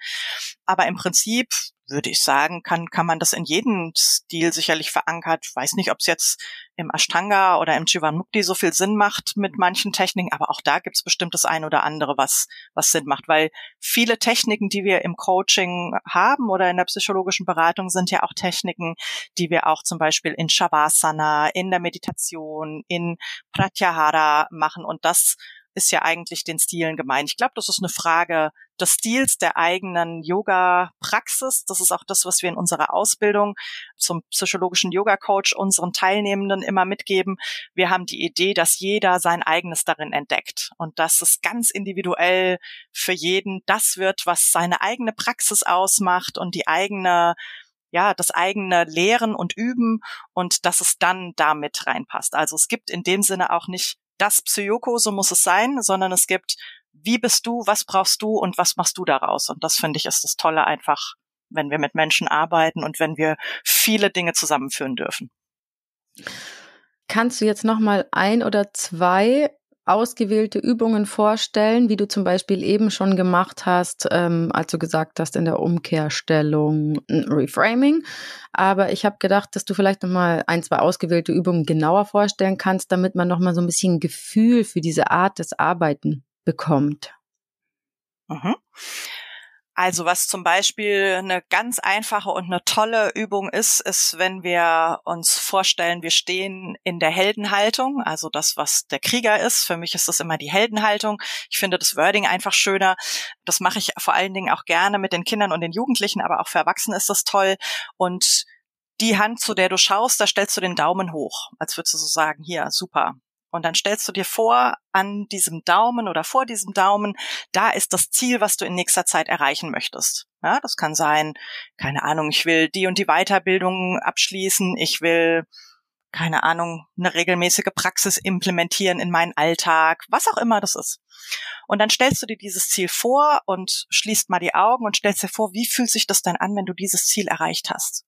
Aber im Prinzip würde ich sagen, kann, kann man das in jedem Stil sicherlich verankert. Ich weiß nicht, ob es jetzt im Ashtanga oder im Jivanmukti so viel Sinn macht mit manchen Techniken, aber auch da gibt es bestimmt das ein oder andere, was, was Sinn macht, weil viele Techniken, die wir im Coaching haben oder in der psychologischen Beratung, sind ja auch Techniken, die wir auch zum Beispiel in Shavasana, in der Meditation, in Pratyahara machen und das ist ja eigentlich den Stilen gemeint. Ich glaube, das ist eine Frage des Stils der eigenen Yoga-Praxis. Das ist auch das, was wir in unserer Ausbildung zum psychologischen Yoga-Coach unseren Teilnehmenden immer mitgeben. Wir haben die Idee, dass jeder sein eigenes darin entdeckt und dass es ganz individuell für jeden das wird, was seine eigene Praxis ausmacht und die eigene ja, das eigene Lehren und Üben und dass es dann damit reinpasst. Also es gibt in dem Sinne auch nicht das Psyoko, so muss es sein, sondern es gibt, wie bist du, was brauchst du und was machst du daraus? Und das finde ich ist das Tolle einfach, wenn wir mit Menschen arbeiten und wenn wir viele Dinge zusammenführen dürfen. Kannst du jetzt noch mal ein oder zwei ausgewählte Übungen vorstellen, wie du zum Beispiel eben schon gemacht hast, ähm, als du gesagt hast in der Umkehrstellung Reframing. Aber ich habe gedacht, dass du vielleicht noch mal ein, zwei ausgewählte Übungen genauer vorstellen kannst, damit man noch mal so ein bisschen Gefühl für diese Art des Arbeiten bekommt. Mhm. Also was zum Beispiel eine ganz einfache und eine tolle Übung ist, ist, wenn wir uns vorstellen, wir stehen in der Heldenhaltung, also das, was der Krieger ist. Für mich ist das immer die Heldenhaltung. Ich finde das Wording einfach schöner. Das mache ich vor allen Dingen auch gerne mit den Kindern und den Jugendlichen, aber auch für Erwachsene ist das toll. Und die Hand, zu der du schaust, da stellst du den Daumen hoch, als würdest du so sagen, hier, super, und dann stellst du dir vor, an diesem Daumen oder vor diesem Daumen, da ist das Ziel, was du in nächster Zeit erreichen möchtest. Ja, das kann sein, keine Ahnung, ich will die und die Weiterbildung abschließen, ich will, keine Ahnung, eine regelmäßige Praxis implementieren in meinen Alltag, was auch immer das ist. Und dann stellst du dir dieses Ziel vor und schließt mal die Augen und stellst dir vor, wie fühlt sich das denn an, wenn du dieses Ziel erreicht hast?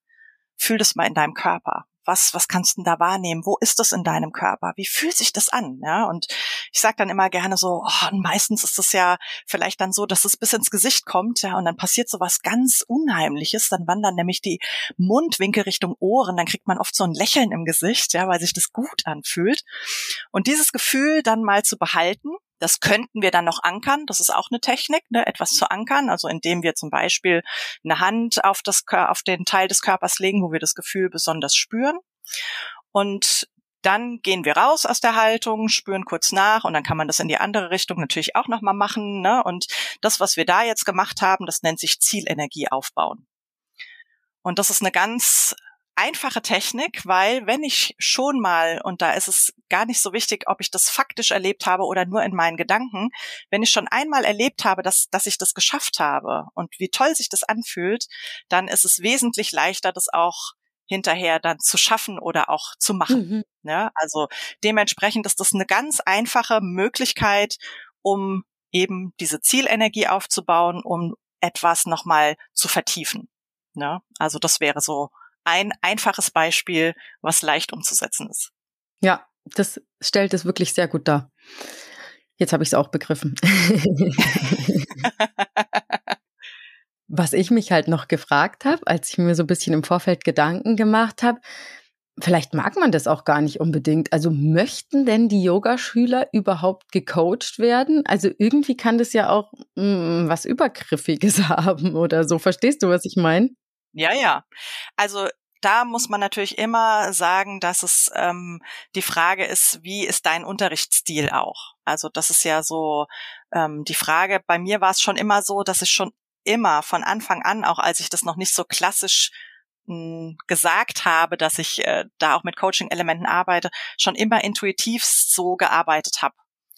Fühl das mal in deinem Körper was, was kannst du da wahrnehmen? Wo ist das in deinem Körper? Wie fühlt sich das an? Ja, und ich sage dann immer gerne so, oh, meistens ist es ja vielleicht dann so, dass es bis ins Gesicht kommt, ja, und dann passiert so was ganz Unheimliches. Dann wandern nämlich die Mundwinkel Richtung Ohren, dann kriegt man oft so ein Lächeln im Gesicht, ja, weil sich das gut anfühlt. Und dieses Gefühl dann mal zu behalten, das könnten wir dann noch ankern. Das ist auch eine Technik, ne, etwas zu ankern. Also indem wir zum Beispiel eine Hand auf, das, auf den Teil des Körpers legen, wo wir das Gefühl besonders spüren. Und dann gehen wir raus aus der Haltung, spüren kurz nach und dann kann man das in die andere Richtung natürlich auch nochmal machen. Ne? Und das, was wir da jetzt gemacht haben, das nennt sich Zielenergie aufbauen. Und das ist eine ganz einfache Technik, weil wenn ich schon mal, und da ist es gar nicht so wichtig, ob ich das faktisch erlebt habe oder nur in meinen Gedanken, wenn ich schon einmal erlebt habe, dass, dass ich das geschafft habe und wie toll sich das anfühlt, dann ist es wesentlich leichter, das auch hinterher dann zu schaffen oder auch zu machen. Mhm. Ja, also dementsprechend ist das eine ganz einfache Möglichkeit, um eben diese Zielenergie aufzubauen, um etwas nochmal zu vertiefen. Ja, also das wäre so ein einfaches Beispiel, was leicht umzusetzen ist. Ja, das stellt es wirklich sehr gut dar. Jetzt habe ich es auch begriffen. (laughs) was ich mich halt noch gefragt habe, als ich mir so ein bisschen im Vorfeld Gedanken gemacht habe, vielleicht mag man das auch gar nicht unbedingt. Also möchten denn die Yogaschüler überhaupt gecoacht werden? Also irgendwie kann das ja auch mh, mm, was Übergriffiges (laughs) haben oder so. Verstehst du, was ich meine? Ja, ja. Also da muss man natürlich immer sagen, dass es ähm, die Frage ist, wie ist dein Unterrichtsstil auch? Also das ist ja so ähm, die Frage. Bei mir war es schon immer so, dass ich schon immer von Anfang an, auch als ich das noch nicht so klassisch mh, hm, gesagt habe, dass ich äh, da auch mit Coaching-Elementen arbeite, schon immer intuitiv so gearbeitet habe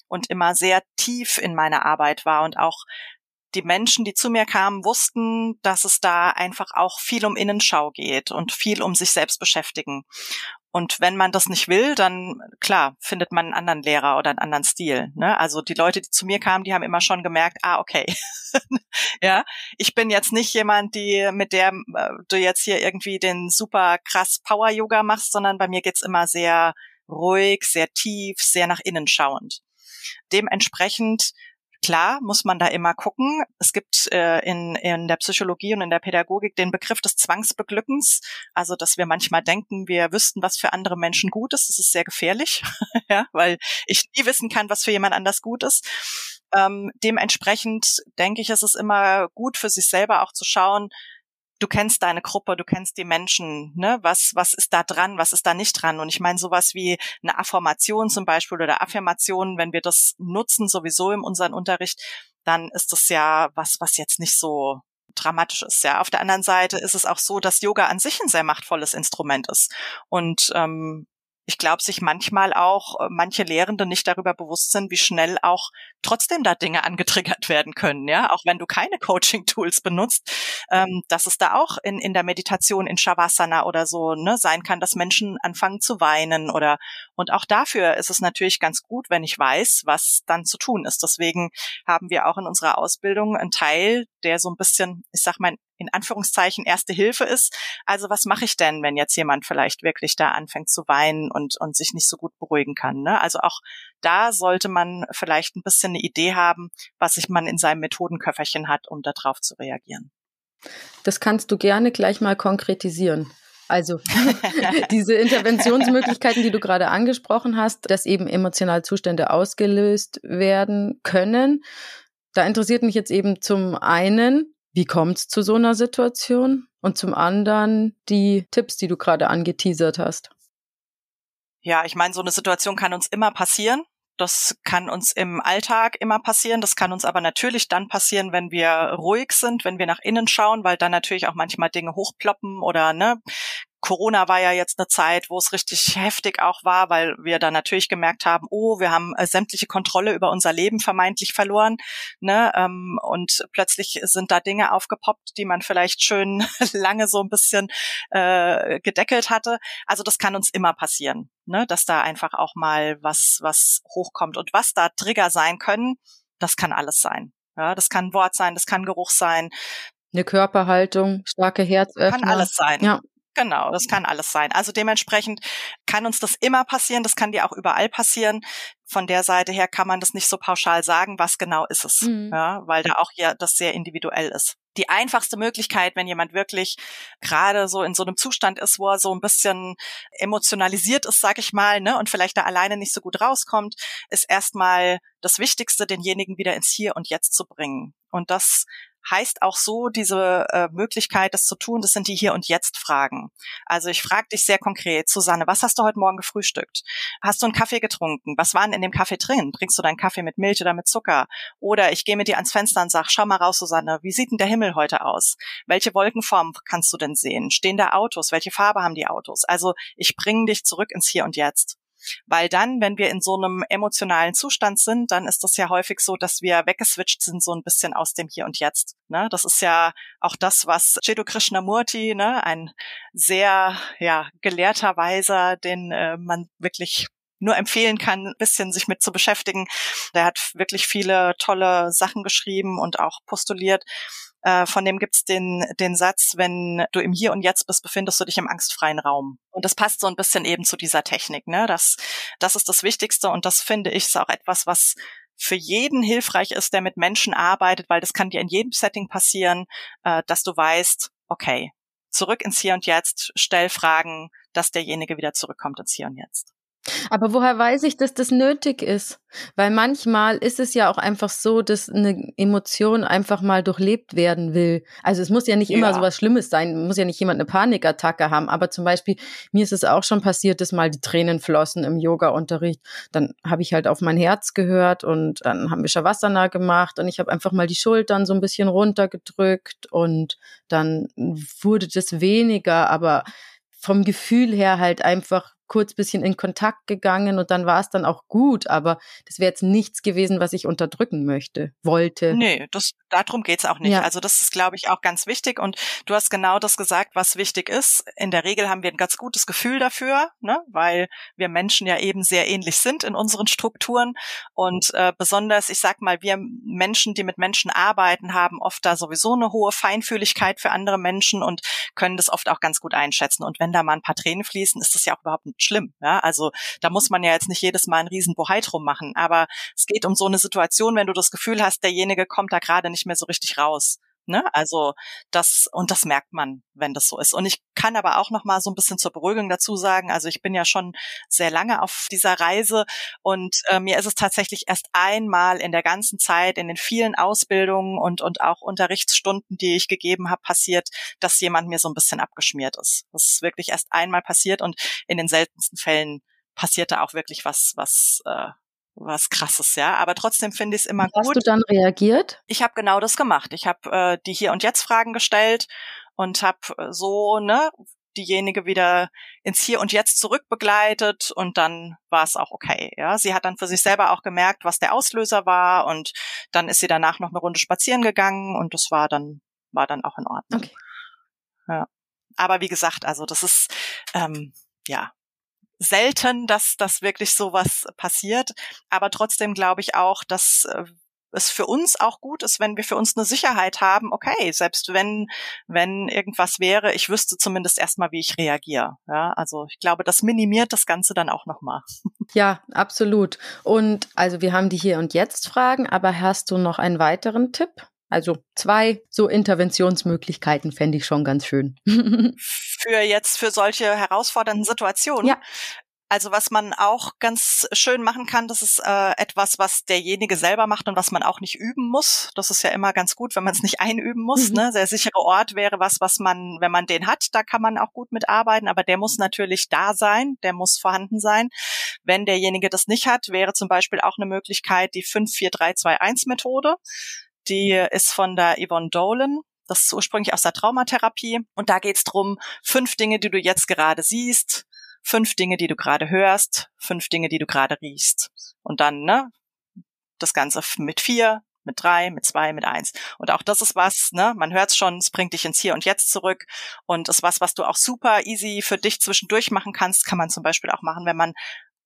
und immer sehr tief in meiner Arbeit war und auch die Menschen, die zu mir kamen, wussten, dass es da einfach auch viel um Innenschau geht und viel um sich selbst beschäftigen. Und wenn man das nicht will, dann klar, findet man einen anderen Lehrer oder einen anderen Stil. Ne? Also die Leute, die zu mir kamen, die haben immer schon gemerkt, ah, okay. (laughs) ja, ich bin jetzt nicht jemand, die mit der äh, du jetzt hier irgendwie den super krass Power-Yoga machst, sondern bei mir geht's immer sehr ruhig, sehr tief, sehr nach innen schauend. Dementsprechend Klar muss man da immer gucken. Es gibt äh, in, in der Psychologie und in der Pädagogik den Begriff des Zwangsbeglückens, also dass wir manchmal denken, wir wüssten, was für andere Menschen gut ist. Das ist sehr gefährlich, (laughs) ja, weil ich nie wissen kann, was für jemand anders gut ist. Ähm, dementsprechend denke ich, ist es immer gut für sich selber auch zu schauen, du kennst deine Gruppe, du kennst die Menschen, ne? Was, was ist da dran, was ist da nicht dran? Und ich meine, sowas wie eine Affirmation zum Beispiel oder Affirmationen, wenn wir das nutzen, sowieso in unserem Unterricht, dann ist das ja was, was jetzt nicht so dramatisch ist. Ja, auf der anderen Seite ist es auch so, dass Yoga an sich ein sehr machtvolles Instrument ist und ähm, ich glaube, sich manchmal auch äh, manche Lehrende nicht darüber bewusst sind, wie schnell auch trotzdem da Dinge angetriggert werden können, ja, auch wenn du keine Coaching-Tools benutzt, ähm, dass es da auch in, in der Meditation in Shavasana oder so ne, sein kann, dass Menschen anfangen zu weinen oder und auch dafür ist es natürlich ganz gut, wenn ich weiß, was dann zu tun ist. Deswegen haben wir auch in unserer Ausbildung einen Teil, der so ein bisschen, ich sag mal, in Anführungszeichen erste Hilfe ist. Also was mache ich denn, wenn jetzt jemand vielleicht wirklich da anfängt zu weinen und, und sich nicht so gut beruhigen kann? Ne? Also auch da sollte man vielleicht ein bisschen eine Idee haben, was sich man in seinem Methodenköfferchen hat, um darauf zu reagieren. Das kannst du gerne gleich mal konkretisieren. Also (laughs) diese Interventionsmöglichkeiten, die du gerade angesprochen hast, dass eben emotionale Zustände ausgelöst werden können. Da interessiert mich jetzt eben zum einen, wie kommt es zu so einer Situation? Und zum anderen die Tipps, die du gerade angeteasert hast. Ja, ich meine, so eine Situation kann uns immer passieren. Das kann uns im Alltag immer passieren. Das kann uns aber natürlich dann passieren, wenn wir ruhig sind, wenn wir nach innen schauen, weil dann natürlich auch manchmal Dinge hochploppen oder ne, Corona war ja jetzt eine Zeit, wo es richtig heftig auch war, weil wir da natürlich gemerkt haben, oh, wir haben äh, sämtliche Kontrolle über unser Leben vermeintlich verloren. Ne? Ähm, und plötzlich sind da Dinge aufgepoppt, die man vielleicht schön (laughs) lange so ein bisschen äh, gedeckelt hatte. Also das kann uns immer passieren, ne? dass da einfach auch mal was, was hochkommt. Und was da Trigger sein können, das kann alles sein. Ja, das kann Wort sein, das kann Geruch sein. Eine Körperhaltung, starke Herzöffnung. Kann alles sein. Ja. Genau, das kann alles sein. Also dementsprechend kann uns das immer passieren, das kann dir auch überall passieren. Von der Seite her kann man das nicht so pauschal sagen, was genau ist es, mhm. ja, weil da auch ja das sehr individuell ist. Die einfachste Möglichkeit, wenn jemand wirklich gerade so in so einem Zustand ist, wo er so ein bisschen emotionalisiert ist, sag ich mal, ne, und vielleicht da alleine nicht so gut rauskommt, ist erstmal das Wichtigste, denjenigen wieder ins Hier und Jetzt zu bringen. Und das heißt auch so diese äh, Möglichkeit, das zu tun, das sind die Hier und Jetzt Fragen. Also ich frage dich sehr konkret, Susanne, was hast du heute Morgen gefrühstückt? Hast du einen Kaffee getrunken? Was war denn in dem Kaffee drin? Trinkst du deinen Kaffee mit Milch oder mit Zucker? Oder ich gehe mit dir ans Fenster und sag, schau mal raus, Susanne, wie sieht denn der Himmel heute aus? Welche Wolkenform kannst du denn sehen? Stehen da Autos? Welche Farbe haben die Autos? Also ich bringe dich zurück ins Hier und Jetzt. Weil dann, wenn wir in so einem emotionalen Zustand sind, dann ist das ja häufig so, dass wir weggeswitcht sind, so ein bisschen aus dem Hier und Jetzt. Ne? Das ist ja auch das, was Chedu Krishnamurti, ne, ein sehr ja, gelehrter Weiser, den äh, man wirklich nur empfehlen kann, ein bisschen sich mit zu beschäftigen. Der hat wirklich viele tolle Sachen geschrieben und auch postuliert. Äh, von dem gibt's den, den Satz, wenn du im Hier und Jetzt bist, befindest du dich im angstfreien Raum. Und das passt so ein bisschen eben zu dieser Technik. Ne? Das, das ist das Wichtigste und das finde ich ist auch etwas, was für jeden hilfreich ist, der mit Menschen arbeitet, weil das kann dir in jedem Setting passieren, äh, dass du weißt, okay, zurück ins Hier und Jetzt, stell Fragen, dass derjenige wieder zurückkommt ins Hier und Jetzt. Aber woher weiß ich, dass das nötig ist? Weil manchmal ist es ja auch einfach so, dass eine Emotion einfach mal durchlebt werden will. Also es muss ja nicht immer ja. so was Schlimmes sein, muss ja nicht jemand eine Panikattacke haben. Aber zum Beispiel, mir ist es auch schon passiert, dass mal die Tränen flossen im Yoga-Unterricht. Dann habe ich halt auf mein Herz gehört und dann haben wir Shavasana gemacht und ich habe einfach mal die Schultern so ein bisschen runtergedrückt und dann wurde das weniger, aber vom Gefühl her halt einfach kurz bisschen in Kontakt gegangen und dann war es dann auch gut, aber das wäre jetzt nichts gewesen, was ich unterdrücken möchte, wollte. Nee, das, darum geht's auch nicht. Ja. Also das ist, glaube ich, auch ganz wichtig und du hast genau das gesagt, was wichtig ist. In der Regel haben wir ein ganz gutes Gefühl dafür, ne? weil wir Menschen ja eben sehr ähnlich sind in unseren Strukturen und äh, besonders, ich sag mal, wir Menschen, die mit Menschen arbeiten, haben oft da sowieso eine hohe Feinfühligkeit für andere Menschen und können das oft auch ganz gut einschätzen und wenn da mal ein paar Tränen fließen, ist das ja auch überhaupt nicht schlimm. Ja? Also da muss man ja jetzt nicht jedes Mal einen riesen Bohai drum machen. Aber es geht um so eine Situation, wenn du das Gefühl hast, derjenige kommt da gerade nicht mehr so richtig raus. Ne? Also das und das merkt man, wenn das so ist. Und ich kann aber auch noch mal so ein bisschen zur Beruhigung dazu sagen. Also ich bin ja schon sehr lange auf dieser Reise und äh, mir ist es tatsächlich erst einmal in der ganzen Zeit, in den vielen Ausbildungen und und auch Unterrichtsstunden, die ich gegeben habe, passiert, dass jemand mir so ein bisschen abgeschmiert ist. Das ist wirklich erst einmal passiert und in den seltensten Fällen passierte auch wirklich was, was äh, was krasses, ja. Aber trotzdem finde ich es immer Hast gut. Hast du dann reagiert? Ich habe genau das gemacht. Ich habe äh, die Hier und Jetzt Fragen gestellt und habe äh, so, ne, diejenige wieder ins Hier und Jetzt zurückbegleitet und dann war es auch okay. Ja, sie hat dann für sich selber auch gemerkt, was der Auslöser war und dann ist sie danach noch eine Runde spazieren gegangen und das war dann war dann auch in Ordnung. Okay. Ja. Aber wie gesagt, also das ist ähm, ja selten, dass dass wirklich sowas passiert. Aber trotzdem glaube ich auch, dass äh, es für uns auch gut ist, wenn wir für uns eine Sicherheit haben, okay, selbst wenn, wenn irgendwas wäre, ich wüsste zumindest erstmal, wie ich reagiere. Ja, also ich glaube, das minimiert das Ganze dann auch nochmal. Ja, absolut. Und also wir haben die hier und jetzt Fragen, aber hast du noch einen weiteren Tipp? Also zwei so Interventionsmöglichkeiten fände ich schon ganz schön. (laughs) für jetzt, für solche herausfordernden Situationen. Ja. Also was man auch ganz schön machen kann, das ist äh, etwas, was derjenige selber macht und was man auch nicht üben muss. Das ist ja immer ganz gut, wenn man es nicht einüben muss. Mhm. Ne? Der sichere Ort wäre was, was man, wenn man den hat, da kann man auch gut mitarbeiten, aber der muss natürlich da sein, der muss vorhanden sein. Wenn derjenige das nicht hat, wäre zum Beispiel auch eine Möglichkeit die 54321-Methode. Die ist von der Yvonne Dolan. Das ist ursprünglich aus der Traumatherapie. Und da geht es drum, fünf Dinge, die du jetzt gerade siehst, fünf Dinge, die du gerade hörst, fünf Dinge, die du gerade riechst. Und dann, ne, das Ganze mit vier, mit drei, mit zwei, mit eins. Und auch das ist was, ne, man hört es schon, es bringt dich ins Hier und Jetzt zurück und ist was, was du auch super easy für dich zwischendurch machen kannst, kann man zum Beispiel auch machen, wenn man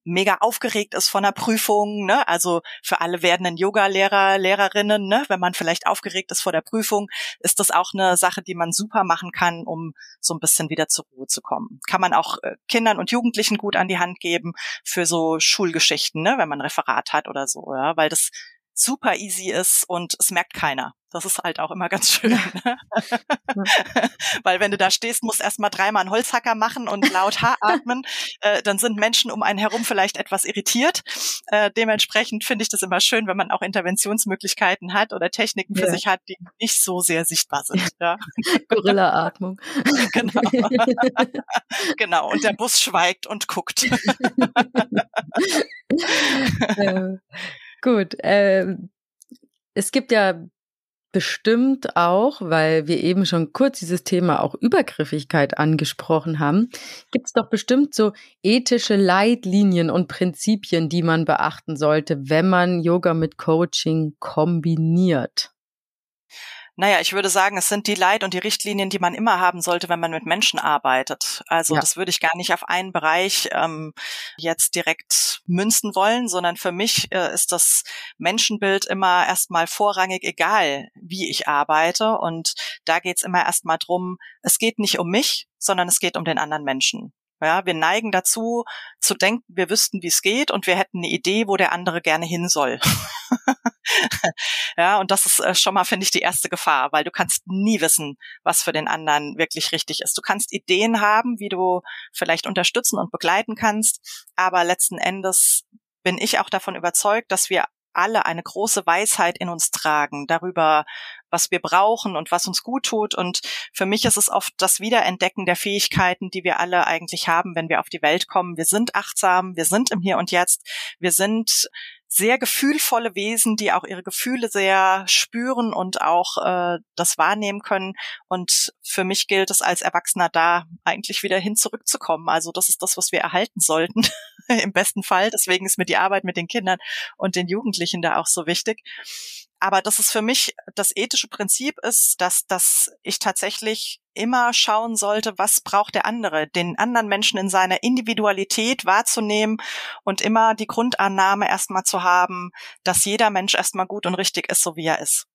mega aufgeregt ist von der Prüfung, ne? Also für alle werdenden Yoga-Lehrer, Lehrerinnen, ne? Wenn man vielleicht aufgeregt ist vor der Prüfung, ist das auch eine Sache, die man super machen kann, um so ein bisschen wieder zur Ruhe zu kommen. Kann man auch äh, Kindern und Jugendlichen gut an die Hand geben für so Schulgeschichten, ne? Wenn man Referat hat oder so, ja? Weil das super easy ist und es merkt keiner. Das ist halt auch immer ganz schön. Ne? (laughs) Weil wenn du da stehst, musst erstmal dreimal einen Holzhacker machen und laut Haar atmen, (laughs) äh, dann sind Menschen um einen herum vielleicht etwas irritiert. Äh, dementsprechend finde ich das immer schön, wenn man auch Interventionsmöglichkeiten hat oder Techniken für ja. sich hat, die nicht so sehr sichtbar sind. Ja. (laughs) Gorilla-Atmung. genau. genau. Und der Bus schweigt und guckt. äh, gut. Äh, es gibt ja bestimmt auch, weil wir eben schon kurz dieses Thema auch Übergriffigkeit angesprochen haben, gibt es doch bestimmt so ethische Leitlinien und Prinzipien, die man beachten sollte, wenn man Yoga mit Coaching kombiniert. Naja, ich würde sagen, es sind die Leit- und die Richtlinien, die man immer haben sollte, wenn man mit Menschen arbeitet. Also ja. das würde ich gar nicht auf einen Bereich ähm, jetzt direkt münzen wollen, sondern für mich äh, ist das Menschenbild immer erstmal vorrangig, egal wie ich arbeite. Und da geht's immer erstmal drum, es geht nicht um mich, sondern es geht um den anderen Menschen. Ja, wir neigen dazu, zu denken, wir wüssten, wie es geht und wir hätten eine Idee, wo der andere gerne hin soll. (laughs) (laughs) ja, und das ist äh, schon mal, finde ich, die erste Gefahr, weil du kannst nie wissen, was für den anderen wirklich richtig ist. Du kannst Ideen haben, wie du vielleicht unterstützen und begleiten kannst, aber letzten Endes bin ich auch davon überzeugt, dass wir alle eine große Weisheit in uns tragen darüber, was wir brauchen und was uns gut tut. Und für mich ist es oft das Wiederentdecken der Fähigkeiten, die wir alle eigentlich haben, wenn wir auf die Welt kommen. Wir sind achtsam, wir sind im Hier und Jetzt, wir sind sehr gefühlvolle Wesen, die auch ihre Gefühle sehr spüren und auch äh, das wahrnehmen können. Und für mich gilt es als Erwachsener da eigentlich wieder hin zurückzukommen. Also das ist das, was wir erhalten sollten, (laughs) im besten Fall. Deswegen ist mir die Arbeit mit den Kindern und den Jugendlichen da auch so wichtig. Aber das ist für mich das ethische Prinzip ist, dass, dass ich tatsächlich immer schauen sollte, was braucht der andere, den anderen Menschen in seiner Individualität wahrzunehmen und immer die Grundannahme erstmal zu haben, dass jeder Mensch erstmal gut und richtig ist, so wie er ist.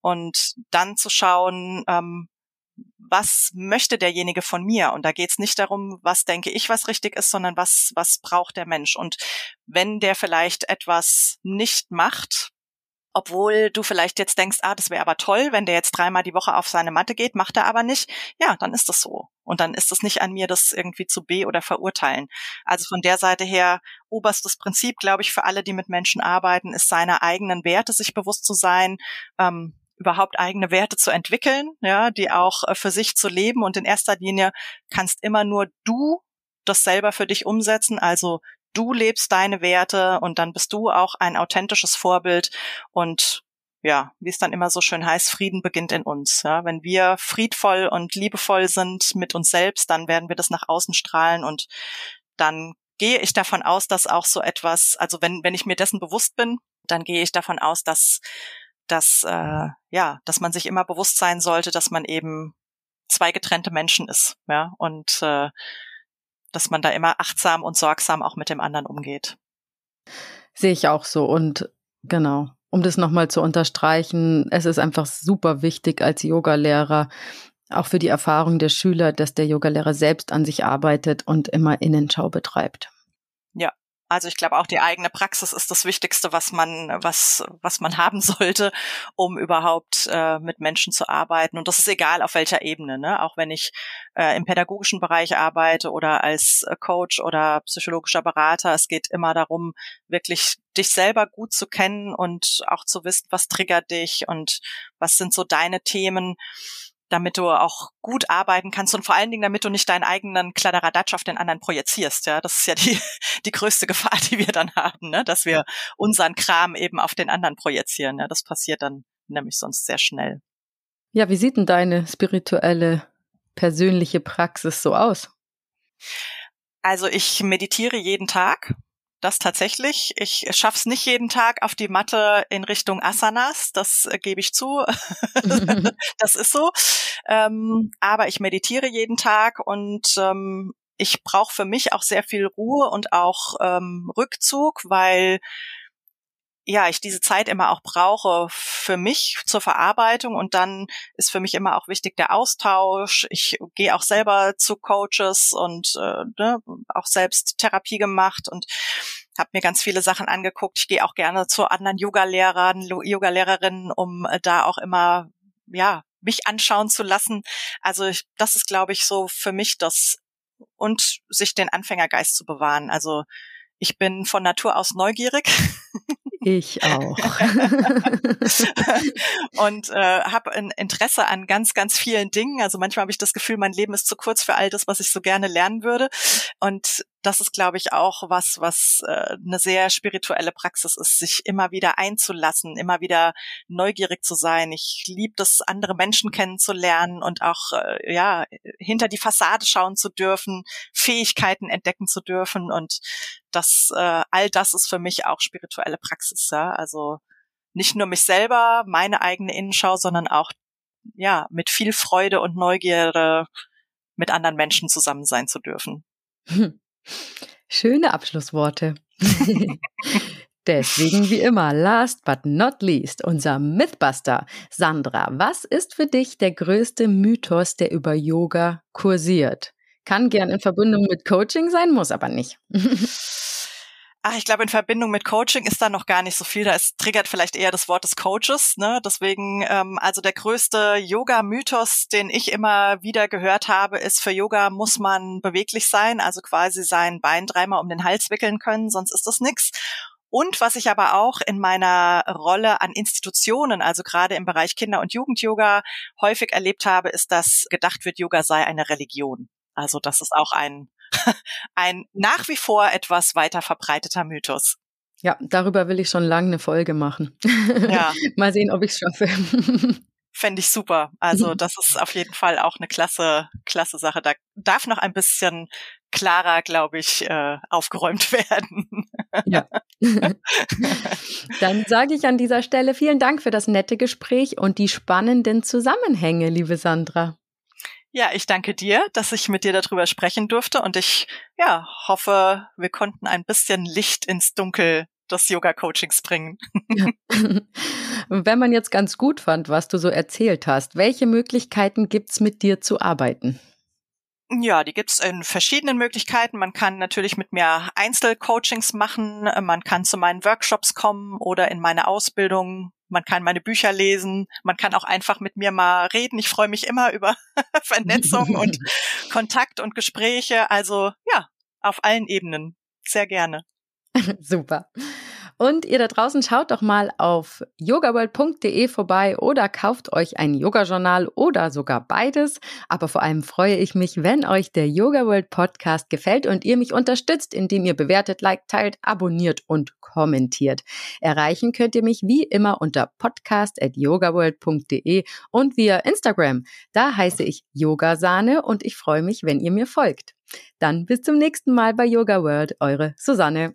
Und dann zu schauen, ähm, was möchte derjenige von mir? Und da geht es nicht darum, was denke ich, was richtig ist, sondern was, was braucht der Mensch? Und wenn der vielleicht etwas nicht macht, obwohl du vielleicht jetzt denkst, ah, das wäre aber toll, wenn der jetzt dreimal die Woche auf seine Matte geht, macht er aber nicht. Ja, dann ist das so. Und dann ist es nicht an mir, das irgendwie zu be- oder verurteilen. Also von der Seite her, oberstes Prinzip, glaube ich, für alle, die mit Menschen arbeiten, ist seine eigenen Werte sich bewusst zu sein, ähm, überhaupt eigene Werte zu entwickeln, ja, die auch äh, für sich zu leben. Und in erster Linie kannst immer nur du das selber für dich umsetzen, also du lebst deine Werte und dann bist du auch ein authentisches Vorbild und ja, wie es dann immer so schön heißt, Frieden beginnt in uns. Ja, wenn wir friedvoll und liebevoll sind mit uns selbst, dann werden wir das nach außen strahlen und dann gehe ich davon aus, dass auch so etwas, also wenn wenn ich mir dessen bewusst bin, dann gehe ich davon aus, dass dass äh, ja, dass man sich immer bewusst sein sollte, dass man eben zwei getrennte Menschen ist, ja und äh, dass man da immer achtsam und sorgsam auch mit dem anderen umgeht. Sehe ich auch so und genau. um das nochmal zu unterstreichen, es ist einfach super wichtig als Yogalehrer, auch für die Erfahrung der Schüler, dass der Yogalehrer selbst an sich arbeitet und immer Innenschau betreibt. Ja, also ich glaube auch die eigene Praxis ist das Wichtigste, was man was was man haben (laughs) sollte, um überhaupt äh, mit Menschen zu arbeiten. Und das ist egal auf welcher Ebene. Ne? Auch wenn ich äh, im pädagogischen Bereich arbeite oder als äh, Coach oder psychologischer Berater, es geht immer darum, wirklich dich selber gut zu kennen und auch zu wissen, was triggert dich und was sind so deine Themen damit du auch gut arbeiten kannst und vor allen Dingen, damit du nicht deinen eigenen Kladderadatsch auf den anderen projizierst. Ja, das ist ja die, (laughs) die größte Gefahr, die wir dann haben, ne? dass wir unseren Kram eben auf den anderen projizieren. Ja, das passiert dann nämlich sonst sehr schnell. Ja, wie sieht denn deine spirituelle, persönliche Praxis so aus? Also ich meditiere jeden Tag das tatsächlich. Ich schaff's nicht jeden Tag auf die Matte in Richtung Asanas, das äh, gebe ich zu. (laughs) (laughs) das ist so. Ähm, aber ich meditiere jeden Tag und ähm, ich brauche für mich auch sehr viel Ruhe und auch ähm, Rückzug, weil ja, ich diese Zeit immer auch brauche für mich zur Verarbeitung und dann ist für mich immer auch wichtig der Austausch. Ich gehe auch selber zu Coaches und äh, ne, auch selbst Therapie gemacht und habe mir ganz viele Sachen angeguckt. Ich gehe auch gerne zu anderen Yoga-Lehrern, Yoga-Lehrerinnen, um äh, da auch immer ja mich anschauen zu lassen. Also ich, das ist, glaube ich, so für mich das und sich den Anfängergeist zu bewahren. Also ich bin von Natur aus neugierig. (laughs) Ich auch. (laughs) und äh, habe ein Interesse an ganz, ganz vielen Dingen. Also manchmal habe ich das Gefühl, mein Leben ist zu kurz für all das, was ich so gerne lernen würde. Und das ist, glaube ich, auch was, was äh, eine sehr spirituelle Praxis ist, sich immer wieder einzulassen, immer wieder neugierig zu sein. Ich liebe das, andere Menschen kennenzulernen und auch äh, ja hinter die Fassade schauen zu dürfen, Fähigkeiten entdecken zu dürfen und das äh, all das ist für mich auch spirituelle Praxis. Ja? Also nicht nur mich selber, meine eigene Innenschau, sondern auch ja mit viel Freude und Neugierde mit anderen Menschen zusammen sein zu dürfen. Hm. Schöne Abschlussworte. (laughs) Deswegen wie immer, last but not least, unser Mythbuster. Sandra, was ist für dich der größte Mythos, der über Yoga kursiert? Kann gern in Verbindung mit Coaching sein, muss aber nicht. (laughs) Ach, ich glaube, in Verbindung mit Coaching ist da noch gar nicht so viel. Da ist, triggert vielleicht eher das Wort des Coaches. Ne? Deswegen, ähm, also der größte Yoga-Mythos, den ich immer wieder gehört habe, ist, für Yoga muss man beweglich sein, also quasi sein Bein dreimal um den Hals wickeln können, sonst ist das nix. Und was ich aber auch in meiner Rolle an Institutionen, also gerade im Bereich Kinder- und Jugend-Yoga, häufig erlebt habe, ist, dass gedacht wird, Yoga sei eine Religion. Also das ist auch ein (laughs) ein nach wie vor etwas weiter verbreiteter Mythos. Ja, darüber will ich schon lange eine Folge machen. (laughs) Ja. Mal sehen, ob ich es schaffe. (laughs) Fände ich super. Also das ist auf jeden Fall auch eine klasse, klasse Sache. Da darf noch ein bisschen klarer, glaube ich, äh, aufgeräumt werden. Ja. Dann sage ich an dieser Stelle vielen Dank für das nette Gespräch und die spannenden Zusammenhänge, liebe Sandra. Ja, ich danke dir, dass ich mit dir darüber sprechen durfte und ich ja, hoffe, wir konnten ein bisschen Licht ins Dunkel des Yoga-Coachings bringen. Ja. (laughs) Wenn man jetzt ganz gut fand, was du so erzählt hast, welche Möglichkeiten gibt's mit dir zu arbeiten? Ja, die gibt's in verschiedenen Möglichkeiten. Man kann natürlich mit mir Einzelcoachings machen, man kann zu meinen Workshops kommen oder in meine Ausbildung man kann meine Bücher lesen, man kann auch einfach mit mir mal reden. Ich freue mich immer über (laughs) Vernetzung (laughs) und Kontakt und Gespräche. Also ja, auf allen Ebenen. Sehr gerne. (laughs) Super. Und ihr da draußen schaut doch mal auf yogaworld.de vorbei oder kauft euch ein Yoga-Journal oder sogar beides. Aber vor allem freue ich mich, wenn euch der Yoga World Podcast gefällt und ihr mich unterstützt, indem ihr bewertet, liked, teilt, abonniert und kommentiert. Erreichen könnt ihr mich wie immer unter podcast.yogaworld.de und via Instagram. Da heiße ich Yogasahne und ich freue mich, wenn ihr mir folgt. Dann bis zum nächsten Mal bei Yoga World, eure Susanne.